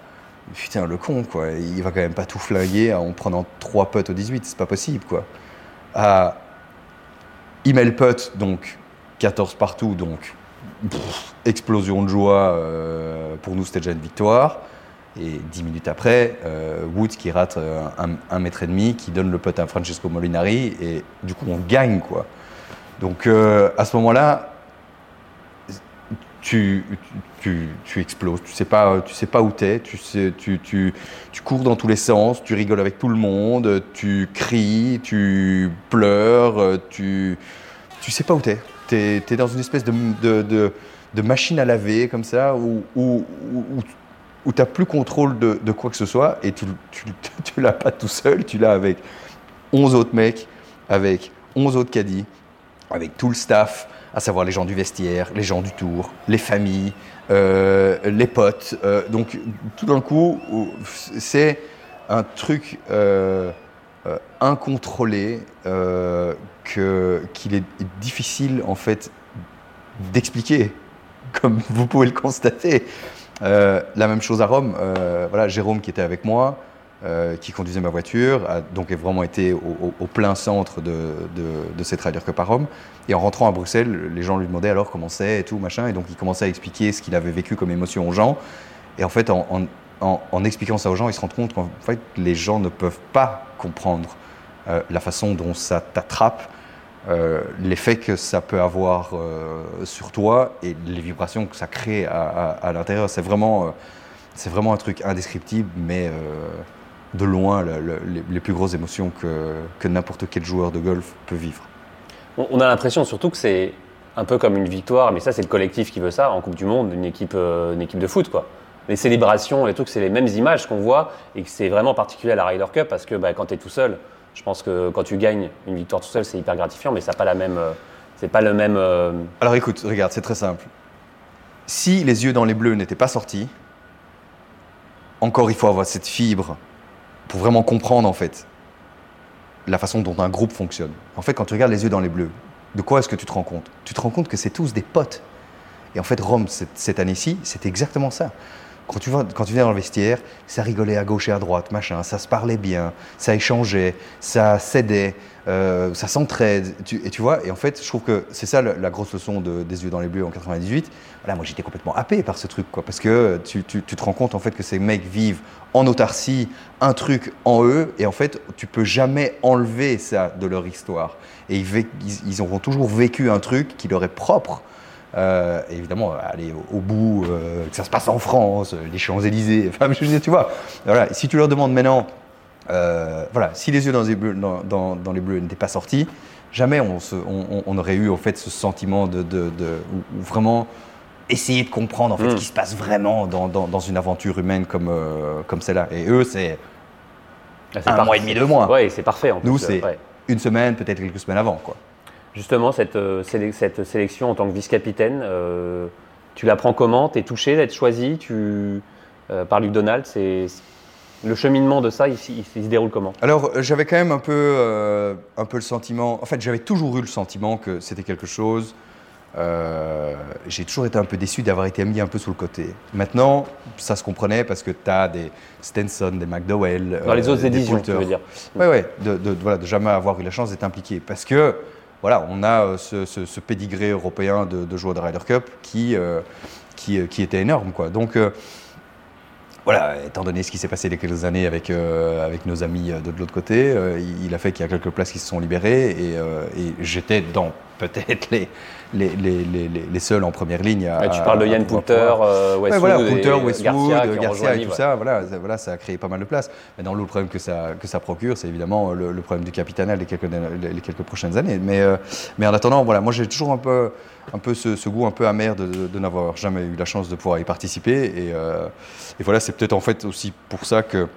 Putain, le con, quoi. Il va quand même pas tout flinguer en prenant 3 potes au 18. C'est pas possible, quoi. À Email putt, donc 14 partout, donc explosion de joie. euh, pour nous, c'était déjà une victoire. Et 10 minutes après, euh, Woods qui rate euh, un, un mètre et demi, qui donne le putt à Francesco Molinari, et du coup, on gagne, quoi. Donc, euh, à ce moment-là, tu, tu, tu exploses. Tu sais pas, tu sais pas où t'es. Tu tu, tu, tu cours dans tous les sens. Tu rigoles avec tout le monde. Tu cries. Tu pleures. Tu, tu sais pas où t'es. T'es es dans une espèce de, de, de, de machine à laver comme ça où, où, où, où t'as plus contrôle de, de quoi que ce soit et tu, tu, tu l'as pas tout seul. Tu l'as avec 11 autres mecs, avec 11 autres caddies, avec tout le staff à savoir les gens du vestiaire, les gens du tour, les familles, euh, les potes. Euh, donc tout d'un coup, c'est un truc euh, euh, incontrôlé euh, qu'il est difficile en fait d'expliquer, comme vous pouvez le constater. Euh, la même chose à Rome. Euh, voilà, Jérôme qui était avec moi, euh, qui conduisait ma voiture, a donc vraiment été au, plein centre de, de, de cette Ryder Cup à Rome. Et en rentrant à Bruxelles, les gens lui demandaient alors comment c'est et tout, machin. Et donc il commençait à expliquer ce qu'il avait vécu comme émotion aux gens. Et en fait, en, expliquant ça aux gens, il se rend compte qu'en fait, les gens ne peuvent pas comprendre euh, la façon dont ça t'attrape, euh, l'effet que ça peut avoir sur toi et les vibrations que ça crée à, l'intérieur. C'est vraiment, c'est vraiment un truc indescriptible, mais de loin le- le- les, les plus grosses émotions que, que n'importe quel joueur de golf peut vivre. On a l'impression surtout que c'est un peu comme une victoire, mais ça c'est le collectif qui veut ça en Coupe du Monde, une équipe, euh, une équipe de foot quoi. Les célébrations, les trucs, c'est les mêmes images qu'on voit et que c'est vraiment particulier à la Ryder Cup parce que bah, quand tu es tout seul, je pense que quand tu gagnes une victoire tout seul, c'est hyper gratifiant, mais ça pas la même, euh, c'est pas le même. euh, Alors écoute, regarde, c'est très simple. Si les yeux dans les bleus n'étaient pas sortis, encore il faut avoir cette fibre pour vraiment comprendre en fait la façon dont un groupe fonctionne. En fait, quand tu regardes les yeux dans les bleus, de quoi est-ce que tu te rends compte? Tu te rends compte que c'est tous des potes. Et en fait, Rome, cette, cette année-ci, c'est exactement ça. Quand tu, viens dans le vestiaire, ça rigolait à gauche et à droite, machin, ça se parlait bien, ça échangeait, ça s'aidait, euh, ça s'entraide. Et tu vois, et en fait, je trouve que c'est ça la, grosse leçon de, des yeux dans les bleus en 98. Voilà, moi j'étais complètement happé par ce truc, quoi, parce que tu, te rends compte en fait que ces mecs vivent en autarcie un truc en eux, et en fait, tu peux jamais enlever ça de leur histoire. Et ils, ils, ils auront toujours vécu un truc qui leur est propre. Euh, évidemment, aller au, au bout, euh, que ça se passe en France, euh, les Champs-Élysées, enfin, je veux dire, tu vois. Voilà, si tu leur demandes maintenant, euh, voilà, si les yeux dans les bleus, dans, dans- dans les bleus n'étaient pas sortis, jamais on, se- on- on aurait eu en fait ce sentiment de, vraiment essayer de comprendre en fait ce qui se passe vraiment dans, une aventure humaine comme, comme celle-là. Et eux, c'est Ah, Un par- mois et demi, deux mois. Ouais, c'est parfait en Nous, c'est- ouais. une semaine, peut-être quelques semaines avant. Quoi. Justement, cette, euh, cette sélection en tant que vice-capitaine, euh, tu la prends comment? Tu es touché d'être choisi? Tu, euh, par Luc Donald c'est, Le cheminement de ça, il, il- il se déroule comment? Alors, j'avais quand même un peu, euh, un peu le sentiment. En fait, j'avais toujours eu le sentiment que c'était quelque chose. euh, J'ai toujours été un peu déçu d'avoir été mis un peu sous le côté. Maintenant, ça se comprenait parce que tu as des Stenson, des McDowell. Dans les autres des éditions, tu veux dire Oui, oui, de, de, voilà, de jamais avoir eu la chance d'être impliqué. Parce que, voilà, on a euh, ce, ce, pédigré européen de, joueurs de Ryder Cup qui, euh, euh, qui était énorme. Quoi. Donc, voilà, étant donné ce qui s'est passé il y a quelques années avec, avec nos amis de, de l'autre côté, il, a fait qu'il y a quelques places qui se sont libérées et, et j'étais dans peut-être les, les, les, les, les- seuls en première ligne. À, Ouais, Tu parles de Yann Poulter, euh, Ouais, Westwood, voilà, et Poulter, Westwood, Garcia, et tout ça, voilà, ça, voilà, ça a créé pas mal de place. Maintenant, le problème que ça, que ça procure, c'est évidemment le, le problème du capitanal les quelques, les, les quelques prochaines années. Mais, euh, mais en attendant, voilà, moi j'ai toujours un peu, un peu ce, ce goût un peu amer de, de- de n'avoir jamais eu la chance de pouvoir y participer. Et, euh, et voilà, c'est peut-être en fait aussi pour ça que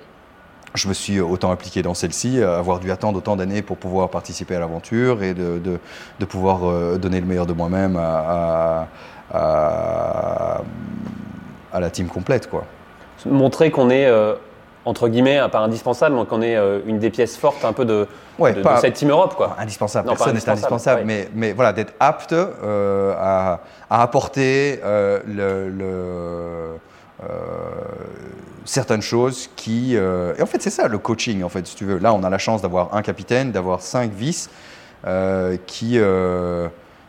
je me suis autant impliqué dans celle-ci, euh, avoir dû attendre autant d'années pour pouvoir participer à l'aventure et de, de- de pouvoir euh, donner le meilleur de moi-même à, à- à- à la team complète. Quoi. Montrer qu'on est, euh, entre guillemets, pas indispensable, mais qu'on est euh, une des pièces fortes un peu de, Ouais, de, pas- cette Team Europe. Quoi. Indispensable, Non, personne n'est indispensable, mais, mais voilà, d'être apte euh, à, apporter le, le- euh, certaines choses qui... euh, et en fait, c'est ça le coaching, en fait, si tu veux. Là, on a la chance d'avoir un capitaine, d'avoir cinq vices euh, qui... euh,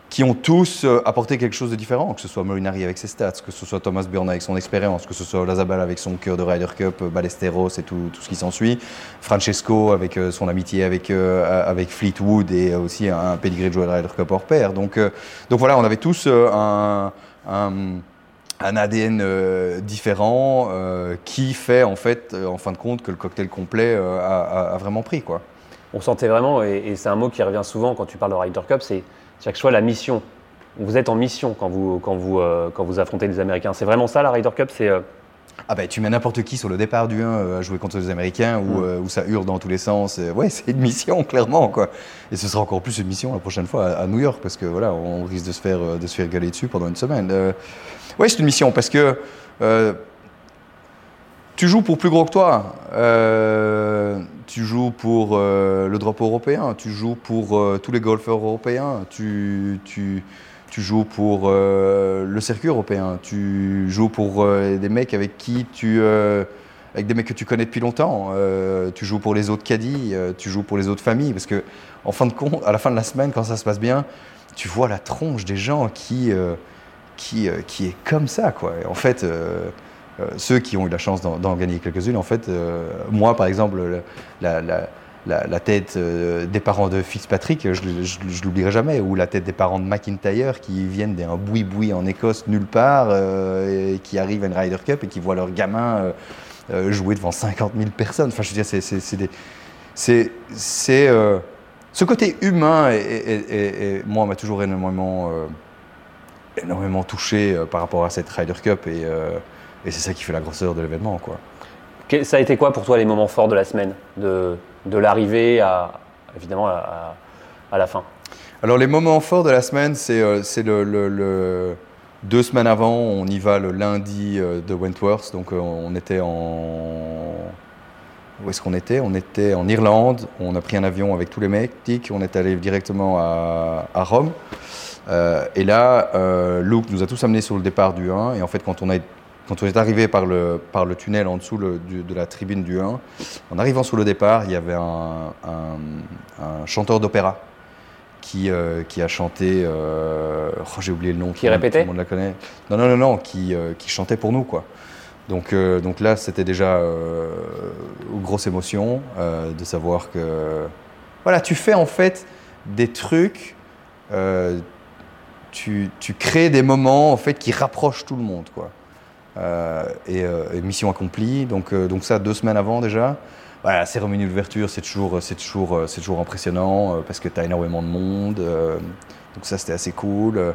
qui ont tous apporté quelque chose de différent, que ce soit Molinari avec ses stats, que ce soit Thomas Bjorn avec son expérience, que ce soit Olazabal avec son cœur de Ryder Cup, Ballesteros et tout, tout ce qui s'ensuit, Francesco avec son amitié avec, avec Fleetwood et aussi un pedigree de joueur de Ryder Cup hors pair. Donc, donc voilà, on avait tous un, un ADN euh, différent euh, qui fait en fait, euh, en fin de compte, que le cocktail complet a, vraiment pris. Quoi. On sentait vraiment, et, et c'est un mot qui revient souvent quand tu parles de Ryder Cup, c'est chaque fois la mission. Vous êtes en mission quand vous, quand vous, quand vous affrontez les Américains. C'est vraiment ça la Ryder Cup c'est, Ah ben tu mets n'importe qui sur le départ du 1 euh, à jouer contre les Américains où, Mm. euh, où ça hurle dans tous les sens. Euh, ouais, c'est une mission clairement quoi. Et ce sera encore plus une mission la prochaine fois à, à New York parce que voilà, on risque de se faire de se faire gueuler dessus pendant une semaine. Euh, ouais, c'est une mission parce que euh, tu joues pour plus gros que toi. Euh, tu joues pour euh, le drapeau européen. Tu joues pour tous les golfeurs européens. Tu, tu, tu joues pour le circuit européen. Tu joues pour des mecs avec qui tu. avec des mecs que tu connais depuis longtemps. Tu joues pour les autres caddies. tu joues pour les autres familles. Parce que, en fin de compte, à la fin de la semaine, quand ça se passe bien, tu vois la tronche des gens qui. Euh, qui, est comme ça, quoi. En fait, euh, euh, ceux qui ont eu la chance d'en gagner quelques-unes, en fait, moi, par exemple, le- la, tête des parents de Fitzpatrick, je, ne l'oublierai jamais, ou la tête des parents de McIntyre qui viennent d'un boui-boui en Écosse nulle part, et qui arrivent à une Ryder Cup et qui voient leur gamin jouer devant 50 000 personnes. Enfin, je veux dire, c'est- ce côté humain, et, et- et- moi, m'a toujours énormément, énormément touché euh, par rapport à cette Ryder Cup, et, euh, et c'est ça qui fait la grosseur de l'événement, quoi. ça a été quoi pour toi les moments forts de la semaine De, de l'arrivée à, évidemment, à, la fin? Alors les moments forts de la semaine, c'est euh, c'est le, le- le- deux semaines avant, on y va le lundi de Wentworth, donc on était en où est-ce qu'on était? On était en Irlande, on a pris un avion avec tous les mecs, on est allé directement à, à Rome. Euh, et là, euh, Luke nous a tous amenés sur le départ du 1. Et en fait, quand on, a, quand on est arrivé par le, par le tunnel en dessous le- du- de la tribune du 1, en arrivant sur le départ, il y avait un, un- un chanteur d'opéra qui, euh, qui a chanté. euh, oh, J'ai oublié le nom. Qui répétait Tout le monde la connaît. Non, non, non, non, qui, qui chantait pour nous, quoi. Donc, donc là, c'était déjà une grosse émotion de savoir que. Voilà, tu fais en fait des trucs. euh, tu, crées des moments en fait qui rapprochent tout le monde, quoi. Euh, et, euh, et mission accomplie. Donc, euh, donc ça, deux semaines avant déjà. voilà, la cérémonie d'ouverture, c'est toujours, c'est toujours, c'est toujours impressionnant parce que tu as énormément de monde. donc ça, c'était assez cool.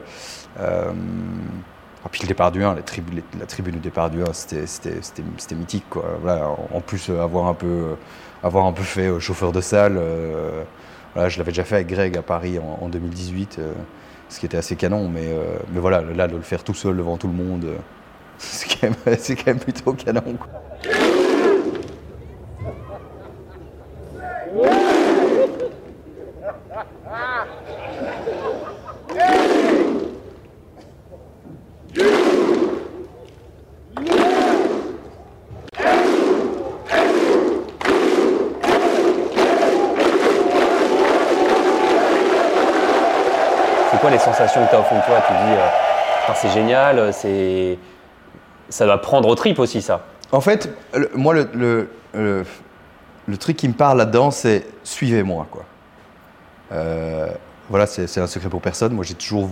Et puis le départ du 1, la, tribu, la tribune du départ du 1, c'était mythique. Quoi. Voilà, en plus, avoir un peu, avoir un peu fait chauffeur de salle, voilà, je l'avais déjà fait avec Greg à Paris en, 2018 ce qui était assez canon. Mais, euh, mais voilà, là, de le faire tout seul devant tout le monde, euh, c'est quand, quand, même plutôt canon. Quoi. Les sensations que tu as au fond de toi Tu dis, euh, c'est génial, euh, c'est... ça va prendre au trip aussi, ça. En fait, moi, le, le, truc qui me parle là-dedans, c'est suivez-moi. quoi. Euh, voilà, c'est un secret pour personne. Moi, j'ai toujours,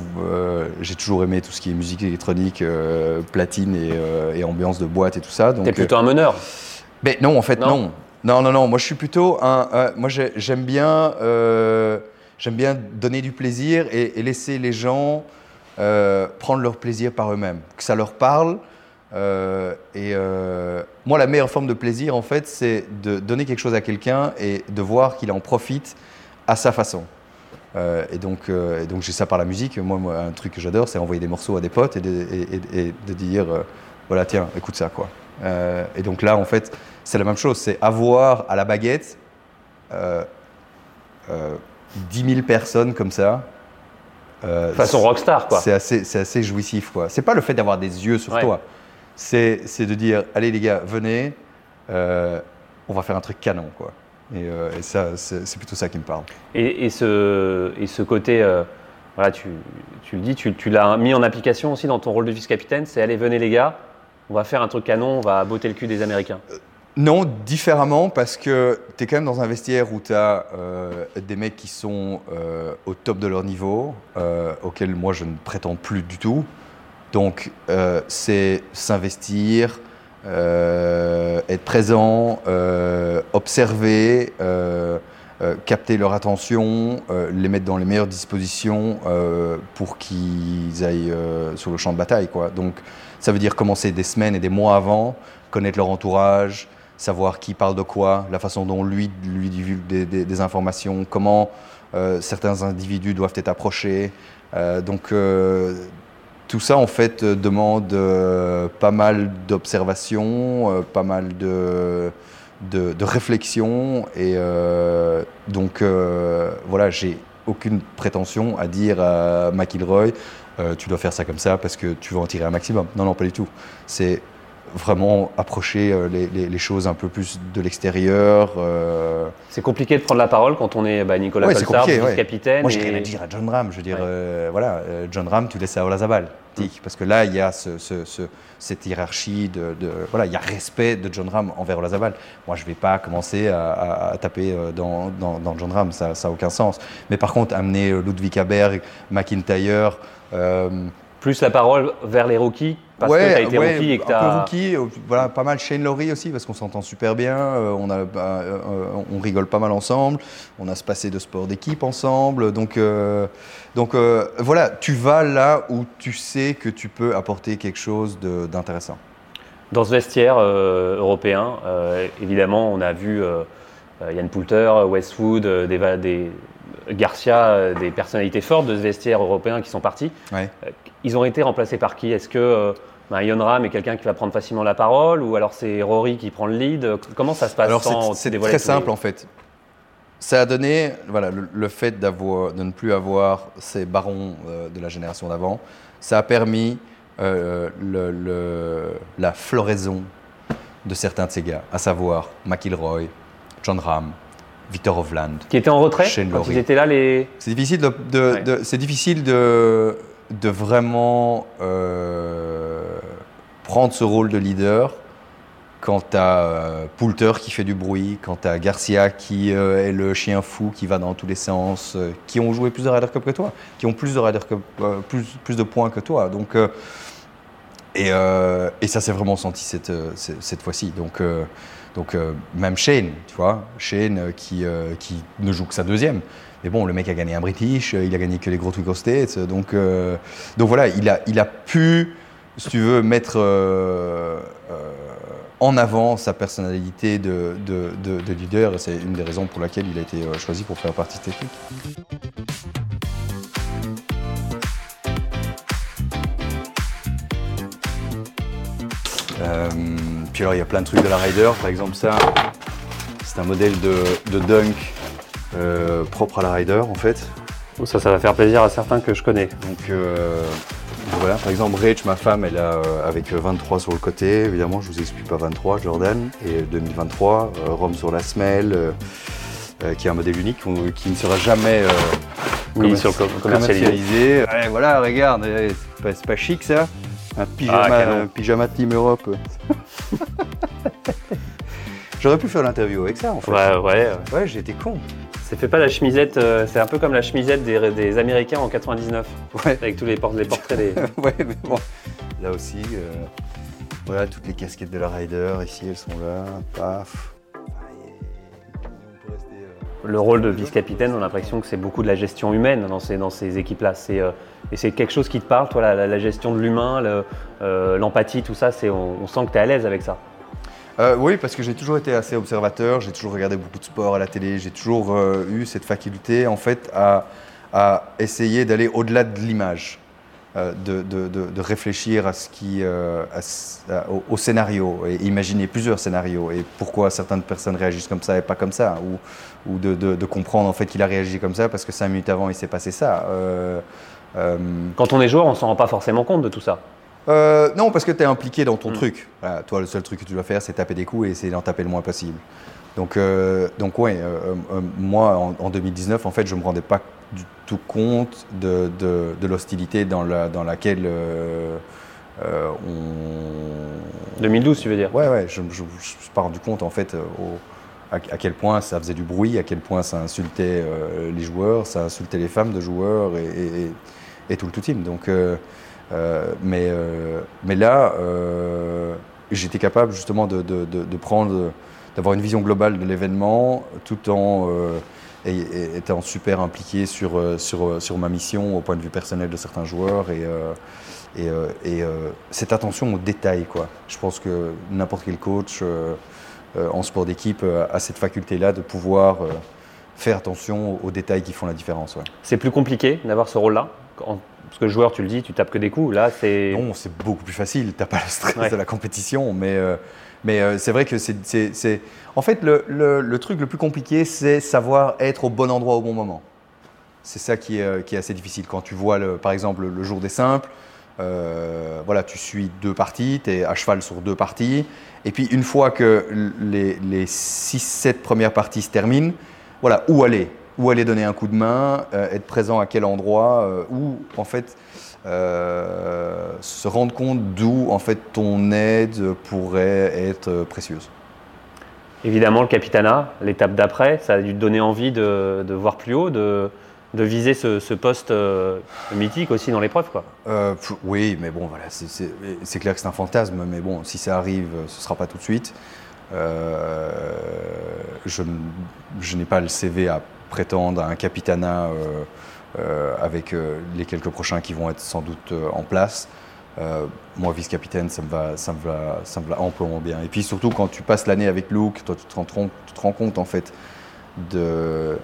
j'ai toujours aimé tout ce qui est musique électronique, platine et, et, ambiance de boîte et tout ça. T'es plutôt un meneur Mais non, en fait, non. Non, non, non. Moi, je suis plutôt un. moi, j'aime bien J'aime bien donner du plaisir et, laisser les gens euh, prendre leur plaisir par eux-mêmes, que ça leur parle. Euh, et euh, moi, la meilleure forme de plaisir, en fait, c'est de donner quelque chose à quelqu'un et de voir qu'il en profite à sa façon. et donc, donc j'ai ça par la musique. Moi, un truc que j'adore, c'est envoyer des morceaux à des potes et de, dire, voilà, tiens, écoute ça, quoi. et donc là, en fait, c'est la même chose. C'est avoir à la baguette 10 000 personnes comme ça. Euh, Façon rockstar, quoi. C'est assez, c'est assez jouissif, quoi. C'est pas le fait d'avoir des yeux sur toi. C'est, de dire, allez les gars, venez, euh, on va faire un truc canon, quoi. Et, euh, ça, c'est, plutôt ça qui me parle. Et, ce, et ce côté, voilà, tu, tu, le dis, tu, tu, l'as mis en application aussi dans ton rôle de vice-capitaine, c'est allez, venez les gars, on va faire un truc canon, on va botter le cul des Américains. Non, différemment, parce que tu es quand même dans un vestiaire où tu as euh, des mecs qui sont euh, au top de leur niveau, euh, auquel moi je ne prétends plus du tout. Donc, c'est s'investir, être présent, observer, capter leur attention, les mettre dans les meilleures dispositions pour qu'ils aillent sur le champ de bataille. Donc, ça veut dire commencer des semaines et des mois avant, connaître leur entourage, savoir qui parle de quoi, la façon dont lui lui divulgue des, informations, comment euh, certains individus doivent être approchés. Euh, donc euh, tout ça en fait demande pas mal d'observation, pas mal de, de, de réflexion et donc voilà j'ai aucune prétention à dire à McIlroy tu dois faire ça comme ça parce que tu vas en tirer un maximum. Non, non, pas du tout. C'est vraiment approcher euh, les, choses un peu plus de l'extérieur. Euh. C'est compliqué de prendre la parole quand on est bah, Nicolas ouais, capitaine Moi, j'ai rien à dire à John Ram. Je veux dire, euh, voilà, John Ram, tu laisses à Olazabal. Mm. Parce que là, il y a ce, cette hiérarchie, de, voilà, il y a respect de John Ram envers Olazabal. Moi, je ne vais pas commencer à, taper dans, dans, John Ram, ça n'a aucun sens. Mais par contre, amener Ludwig Haberg, McIntyre, plus la parole vers les rookies parce que tu as été rookie et que as. rookie, euh, voilà, pas mal Shane Laurie aussi parce qu'on s'entend super bien, euh, on, a, bah, euh, on rigole pas mal ensemble, on a ce passé de sport d'équipe ensemble. Donc, donc voilà, tu vas là où tu sais que tu peux apporter quelque chose d'intéressant. Dans ce vestiaire européen, évidemment, on a vu Yann Poulter, Westwood, des, des Garcia, des personnalités fortes de ce vestiaire européen qui sont partis. Ouais. Ils ont été remplacés par qui? Est-ce que euh, bah, Ram est quelqu'un qui va prendre facilement la parole ou alors c'est Rory qui prend le lead? Comment ça se passe Alors c'est très simple en fait. Ça a donné voilà, le, fait de ne plus avoir ces barons euh, de la génération d'avant. Ça a permis euh, le, la floraison de certains de ces gars, à savoir McIlroy, John Ram, Victor Hovland. Qui étaient en retrait quand ils étaient là les... C'est difficile de, c'est difficile de, de vraiment euh, prendre ce rôle de leader quand tu as euh, Poulter qui fait du bruit, quand tu as Garcia qui euh, est le chien fou qui va dans tous les sens, qui ont joué plus de Ryder Cup que toi, qui ont plus de plus, plus de points que toi. Donc, et, et, ça s'est vraiment senti cette, cette, fois-ci. Donc, Donc même Shane, tu vois, Shane qui, qui ne joue que sa deuxième. Mais bon, le mec a gagné un British, euh, il a gagné que les gros trucs aux States. Donc, euh, donc voilà, il a, il a pu, si tu veux, mettre euh, euh, en avant sa personnalité de, de, de- de leader. Et c'est une des raisons pour laquelle il a été euh, choisi pour faire partie. Euh, puis alors il y a plein de trucs de la Ryder, par exemple ça, c'est un modèle de, de dunk euh, propre à la Ryder en fait. Ça, ça va faire plaisir à certains que je connais. Donc euh, voilà, par exemple Rach, ma femme, elle a euh, avec 23 sur le côté, évidemment je vous explique pas 23 Jordan, et 2023, euh, Rome sur la semelle, qui est un modèle unique qui ne sera jamais Oui, sur commercialisé. voilà, regarde, eh, c'est pas, chic ça Un pyjama, Ah, un pyjama Team Europe. J'aurais pu faire l'interview avec ça en fait. Ouais, ouais. Ouais, été con. Ça fait pas la chemisette, euh, c'est un peu comme la chemisette des, des Américains en 99, Ouais. avec tous les, por- les portraits des. ouais, mais bon. Là aussi, euh, voilà, toutes les casquettes de la Ryder, ici, elles sont là. Paf. Le rôle de vice-capitaine, on a l'impression que c'est beaucoup de la gestion humaine dans ces, dans ces équipes-là. C'est, euh, et c'est quelque chose qui te parle, toi, la, gestion de l'humain, le- euh, l'empathie, tout ça, c'est, on, on sent que tu es à l'aise avec ça. Euh, oui, parce que j'ai toujours été assez observateur, j'ai toujours regardé beaucoup de sport à la télé, j'ai toujours euh, eu cette faculté en fait à, essayer d'aller au-delà de l'image, euh, de, réfléchir à ce qui, au, scénario et imaginer plusieurs scénarios et pourquoi certaines personnes réagissent comme ça et pas comme ça, ou, de, comprendre en fait qu'il a réagi comme ça parce que cinq minutes avant il s'est passé ça. Quand on est joueur, on s'en rend pas forcément compte de tout ça. Euh, non, parce que tu es impliqué dans ton Mm. truc. Voilà, toi, le seul truc que tu dois faire, c'est taper des coups et essayer d'en taper le moins possible. Donc, euh, donc ouais, euh, euh, moi, en, en 2019, en fait, je ne me rendais pas du tout compte de, de- de l'hostilité dans, la, dans laquelle on... 2012, tu veux dire? Ouais, ouais, je ne me suis pas rendu compte, en fait, au- à, à quel point ça faisait du bruit, à quel point ça insultait les joueurs, ça insultait les femmes de joueurs et, et- et- tout le tout team. Donc, mais, euh, mais là, euh, j'étais capable justement de, prendre, d'avoir une vision globale de l'événement tout en euh, étant super impliqué sur, euh, sur, euh, sur ma mission au point de vue personnel de certains joueurs et, euh, et, euh, et, euh, cette attention aux détails. Quoi. Je pense que n'importe quel coach euh, euh, en sport d'équipe euh, a cette faculté-là de pouvoir euh, faire attention aux détails qui font la différence. C'est plus compliqué d'avoir ce rôle-là Parce que joueur, tu le dis, tu tapes que des coups. Là, c'est. Non, c'est beaucoup plus facile. T'as pas le stress Ouais. de la compétition, mais euh, mais euh, c'est vrai que c'est en fait le, le- le truc le plus compliqué, c'est savoir être au bon endroit au bon moment. C'est ça qui est, euh, qui est assez difficile quand tu vois le, par exemple le jour des simples. euh, voilà, tu suis deux parties, tu es à cheval sur deux parties, et puis une fois que les, les 6-7 premières parties se terminent, voilà, où aller? Où aller donner un coup de main, euh, être présent à quel endroit, euh, où en fait euh, se rendre compte d'où en fait ton aide pourrait être euh, précieuse. Évidemment, le Capitana, l'étape d'après, ça a dû te donner envie de, de voir plus haut, de, de viser ce, ce poste euh, mythique aussi dans l'épreuve. quoi. Euh, oui, mais bon, voilà, c'est- clair que c'est un fantasme, mais bon, si ça arrive, ce ne sera pas tout de suite. Euh, je n'ai pas le CV à prétendre à un capitana euh, euh, avec euh, les quelques prochains qui vont être sans doute en place. Moi, vice-capitaine, ça me va, ça me va, ça me va amplement bien. Et puis surtout, quand tu passes l'année avec Luke, toi, tu te, rends, compte en fait de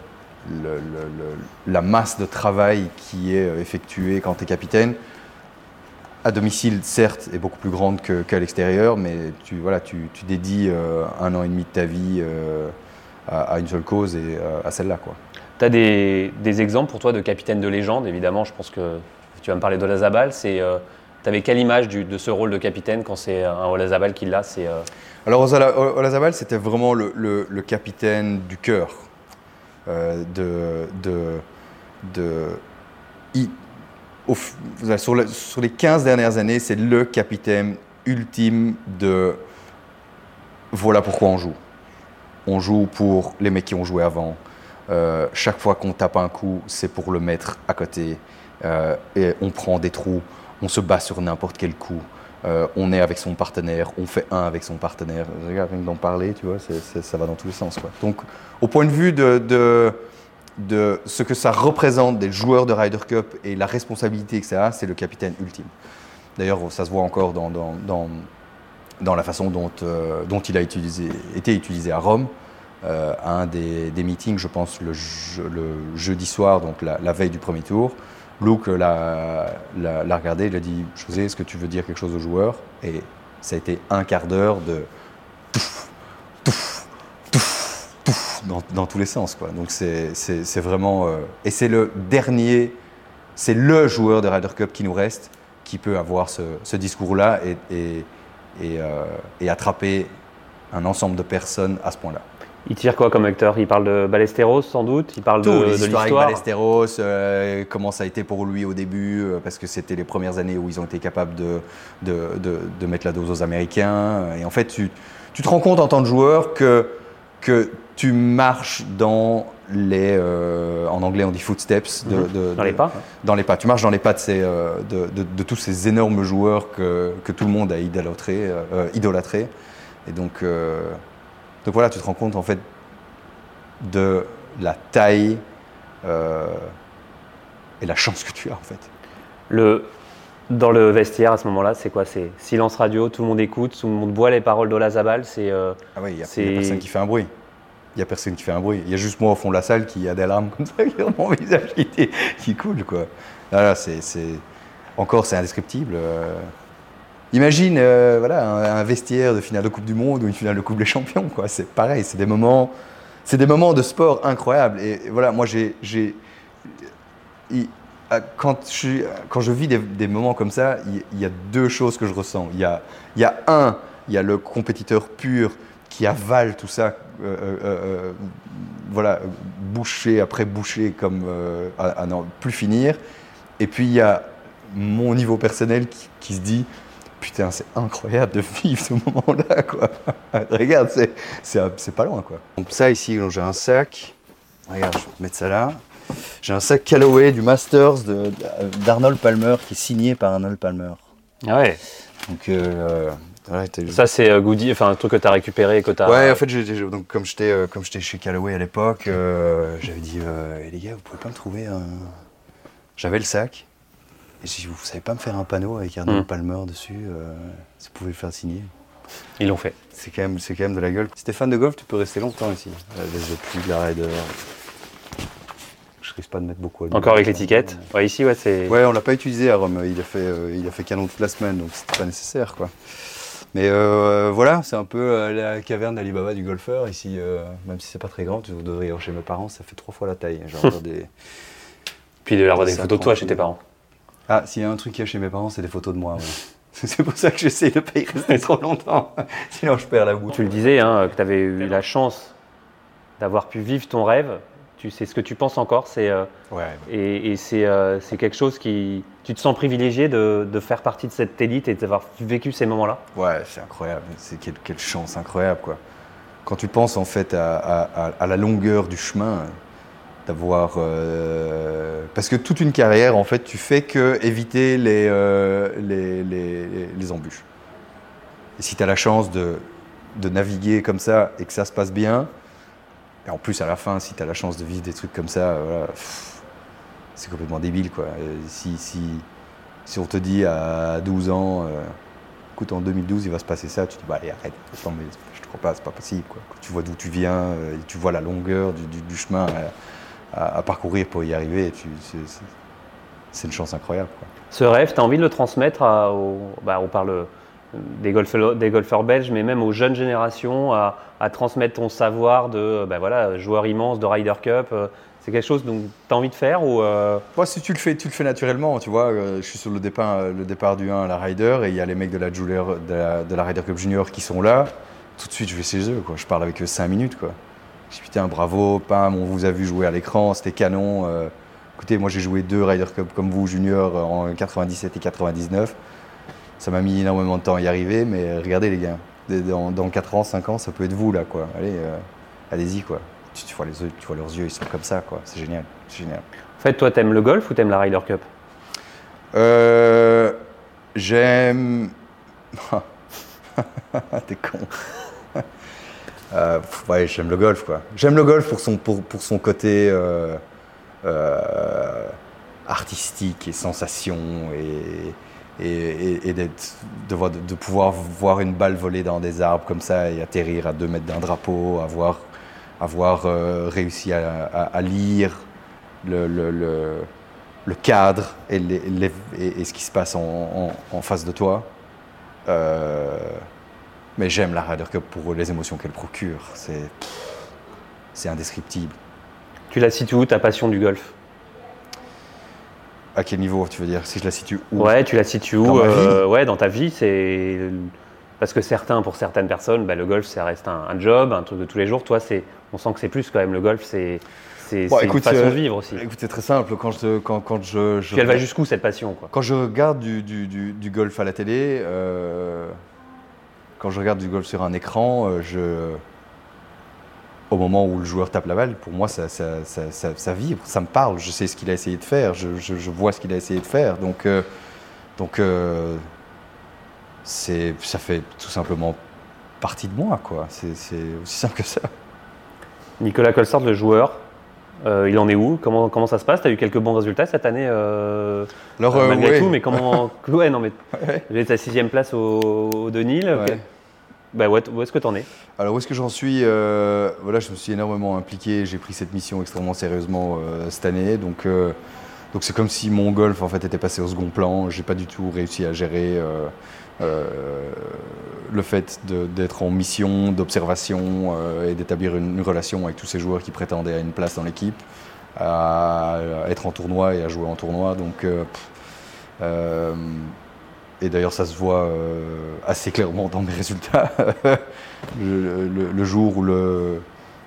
la masse de travail qui est effectuée quand tu es capitaine. À domicile, certes, est beaucoup plus grande qu'à l'extérieur, mais tu, voilà, tu, dédies un an et demi de ta vie à, à une seule cause et euh, à celle-là. quoi. Tu as des, des exemples pour toi de capitaine de légende, évidemment, je pense que tu vas me parler d'Olazabal. C'est, euh, tu avais quelle image du- de ce rôle de capitaine quand c'est un Olazabal qui l'a c'est, euh, Alors Olazabal, c'était vraiment le, le- le capitaine du cœur. euh, de, de, de- il- au f- sur, le- sur les 15 dernières années, c'est le capitaine ultime de voilà pourquoi on joue. On joue pour les mecs qui ont joué avant. Euh, chaque fois qu'on tape un coup, c'est pour le mettre à côté. Euh, et on prend des trous, on se bat sur n'importe quel coup. Euh, on est avec son partenaire, on fait un avec son partenaire. Regarde, rien que d'en parler, tu vois, ça va dans tous les sens. Donc, au point de vue de, de, de ce que ça représente des joueurs de Ryder Cup et la responsabilité que ça a, c'est le capitaine ultime. D'ailleurs, ça se voit encore dans, dans, dans la façon dont, euh, il a été utilisé à Rome. Euh, à un des, des meetings, je pense le, je- le jeudi soir, donc la, veille du premier tour, Luke l'a regardé, il a dit José, est-ce que tu veux dire quelque chose aux joueurs Et ça a été un quart d'heure de touf, touf, touf, touf, dans, dans tous les sens. Quoi. Donc c'est c'est- vraiment. euh, et c'est le dernier, c'est le joueur de Ryder Cup qui nous reste qui peut avoir ce, discours-là et, et, euh, et attraper un ensemble de personnes à ce point-là. Il tire quoi comme acteur? Il parle de Ballesteros sans doute? Il parle Tout, de, les de avec Ballesteros, euh, comment ça a été pour lui au début, euh, parce que c'était les premières années où ils ont été capables de, de, de- de mettre la dose aux Américains. Et en fait, tu, tu te rends compte en tant que joueur que, que tu marches dans les, euh, en anglais on dit footsteps, de, Mhm. de- Dans de- les pas dans les pas. Tu marches dans les pas de, ces, euh, tous ces énormes joueurs que, que tout le monde a idolâtré, euh, idolâtré. Et donc, euh, donc voilà, tu te rends compte en fait de la taille et la chance que tu as en fait. Le, dans le vestiaire à ce moment-là, c'est quoi? C'est silence radio, tout le monde écoute, tout le monde boit les paroles d'Olazabal. C'est euh, Ah oui, il n'y a personne qui fait un bruit. Il n'y a personne qui fait un bruit. Il y a juste moi au fond de la salle qui a des larmes comme ça sur mon visage qui, qui coule. Quoi. Là, là, c'est, Encore, c'est indescriptible. euh. Imagine euh, voilà, un, vestiaire de finale de Coupe du Monde ou une finale de Coupe des Champions. Quoi. C'est pareil, c'est des moments, c'est des moments de sport incroyables. Et, voilà, moi, j'ai, euh, quand, je, vis des, moments comme ça, il, y a deux choses que je ressens. Il y a, il y a un, il y a le compétiteur pur qui avale tout ça, euh, euh, euh, voilà, boucher après boucher comme euh, à, à n'en plus finir. Et puis il y a mon niveau personnel qui, qui se dit putain c'est incroyable de vivre ce moment-là quoi. Regarde c'est pas loin quoi. Donc ça ici j'ai un sac. Regarde je vais te mettre ça là. J'ai un sac Callaway du Masters d'Arnold Palmer qui est signé par Arnold Palmer. Ah ouais. Donc euh, t'es- Ça, c'est euh, Goody, enfin un truc que tu as récupéré et que tu as. Ouais, en fait, donc, comme j'étais euh, chez Callaway à l'époque, euh, j'avais dit euh, Eh, les gars, vous pouvez pas me trouver un. J'avais le sac. Et dit Vous savez pas me faire un panneau avec Arnold Mm. Palmer dessus euh, Si vous pouvez le faire signer. Ils l'ont fait. C'est quand, même- quand même de la gueule. Si t'es fan de golf, tu peux rester longtemps ici. La laisse de pluie, de la Ryder. Je risque pas de mettre beaucoup. à. Encore avec l'étiquette. Ouais, ici, ouais, c'est. Ouais, on l'a pas utilisé à Rome. Il a fait, il a fait canon toute la semaine, donc c'était pas nécessaire, quoi. Mais euh, voilà, c'est un peu euh, la caverne d'Alibaba du golfeur ici. euh, même si c'est pas très grand, vous devriez chez mes parents, ça fait trois fois la taille. Genre des... Puis de avoir des photos de toi chez tes parents. Ah, s'il y a un truc qu'il y a chez mes parents, c'est des photos de moi. ouais. c'est pour ça que j'essaie de pas y rester trop longtemps. Sinon, je perds la boue. Tu le disais, hein, que tu avais eu la chance d'avoir pu vivre ton rêve. Sais ce que tu penses encore. C'est euh, Ouais. et, et c'est euh, c'est quelque chose qui. Tu te sens privilégié de, de faire partie de cette élite et d'avoir vécu ces moments-là. Ouais, c'est incroyable. C'est quelle, quelle chance incroyable, quoi. Quand tu penses en fait à, à- à- à la longueur du chemin, d'avoir, euh, parce que toute une carrière, en fait, tu fais que éviter les les, les, les embûches. Et si tu as la chance de, de naviguer comme ça et que ça se passe bien, et en plus à la fin, si tu as la chance de vivre des trucs comme ça, euh, c'est complètement débile, quoi. Si, si, si on te dit à 12 ans, euh, écoute, en 2012, il va se passer ça, tu te dis, bah allez, arrête, attends, mais je te crois pas, c'est pas possible. Quoi. Quand tu vois d'où tu viens, euh, tu vois la longueur du, chemin à, parcourir pour y arriver, c'est- une chance incroyable. Quoi. Ce rêve, tu as envie de le transmettre à, aux- bah, on parle des golfeurs, belges, mais même aux jeunes générations, à, transmettre ton savoir de euh, bah, voilà, joueur immense de Ryder Cup. euh, C'est quelque chose dont tu as envie de faire ou euh, si tu le fais, tu le fais naturellement, tu vois. euh, je suis sur le départ, du 1 à la Ryder et il y a les mecs de la, de la, de la Ryder Cup Junior qui sont là. Tout de suite, je vais chez eux, quoi. Je parle avec eux 5 minutes, quoi. Je dis putain, bravo, Pam, on vous a vu jouer à l'écran, c'était canon. écoutez, moi j'ai joué deux Ryder Cup comme vous, junior, en 97 et 99. Ça m'a mis énormément de temps à y arriver, mais euh, regardez les gars, dans, dans 4 ans, 5 ans, ça peut être vous là, quoi. Allez, euh, allez-y, quoi. Tu, tu vois les tu vois leurs yeux, ils sont comme ça, quoi. C'est génial, c'est génial. en fait, toi, t'aimes le golf ou t'aimes la Ryder Cup? Euh, j'aime T'es con. Euh, ouais, j'aime le golf, quoi. J'aime le golf pour son, pour, pour son côté euh, artistique et sensation et, et, et- de, voir- de pouvoir voir une balle voler dans des arbres comme ça et atterrir à deux mètres d'un drapeau, avoir, avoir euh, réussi à, lire le, le- cadre et, ce qui se passe en, face de toi. Euh, mais j'aime la Ryder Cup pour les émotions qu'elle procure. C'est indescriptible. Tu la situes où ta passion du golf? À quel niveau, tu veux dire Si je la situe où? Ouais, tu la situes où Dans ma euh, Ouais, dans ta vie, c'est parce que certains, pour certaines personnes, bah, le golf, ça reste un, un job, un truc de tous les jours. Toi, c'est, on sent que c'est plus quand même le golf, c'est, c'est, Bon, une façon euh, de vivre aussi. Écoute, c'est très simple. Quand je, quand, quand je, je Puis elle va jusqu'où cette passion quoi? Quand je regarde du, du- du- du golf à la télé, euh, quand je regarde du golf sur un écran, euh, je, au moment où le joueur tape la balle, pour moi, ça, ça- ça- ça- ça vibre, ça me parle. Je sais ce qu'il a essayé de faire, je, je- je vois ce qu'il a essayé de faire. Donc, euh, donc euh, ça fait tout simplement partie de moi. quoi. C'est, aussi simple que ça. Nicolas Colsart, le joueur, euh, il en est où? Comment, comment ça se passe? Tu as eu quelques bons résultats cette année euh, Alors, euh, malgré ouais. tout, mais comment Ouais, non, mais Ouais. vous êtes à sixième place au, au Denil. Ouais. Bah, où est-ce que tu en es? Alors où est-ce que j'en suis Euh, je me suis énormément impliqué. J'ai pris cette mission extrêmement sérieusement euh, cette année. Donc euh, donc c'est comme si mon golf en fait était passé au second plan. J'ai pas du tout réussi à gérer le fait d'être en mission, d'observation et d'établir une, relation avec tous ces joueurs qui prétendaient à une place dans l'équipe, à, être en tournoi et à jouer en tournoi. Et d'ailleurs, ça se voit euh, assez clairement dans mes résultats. le, le- le jour où le,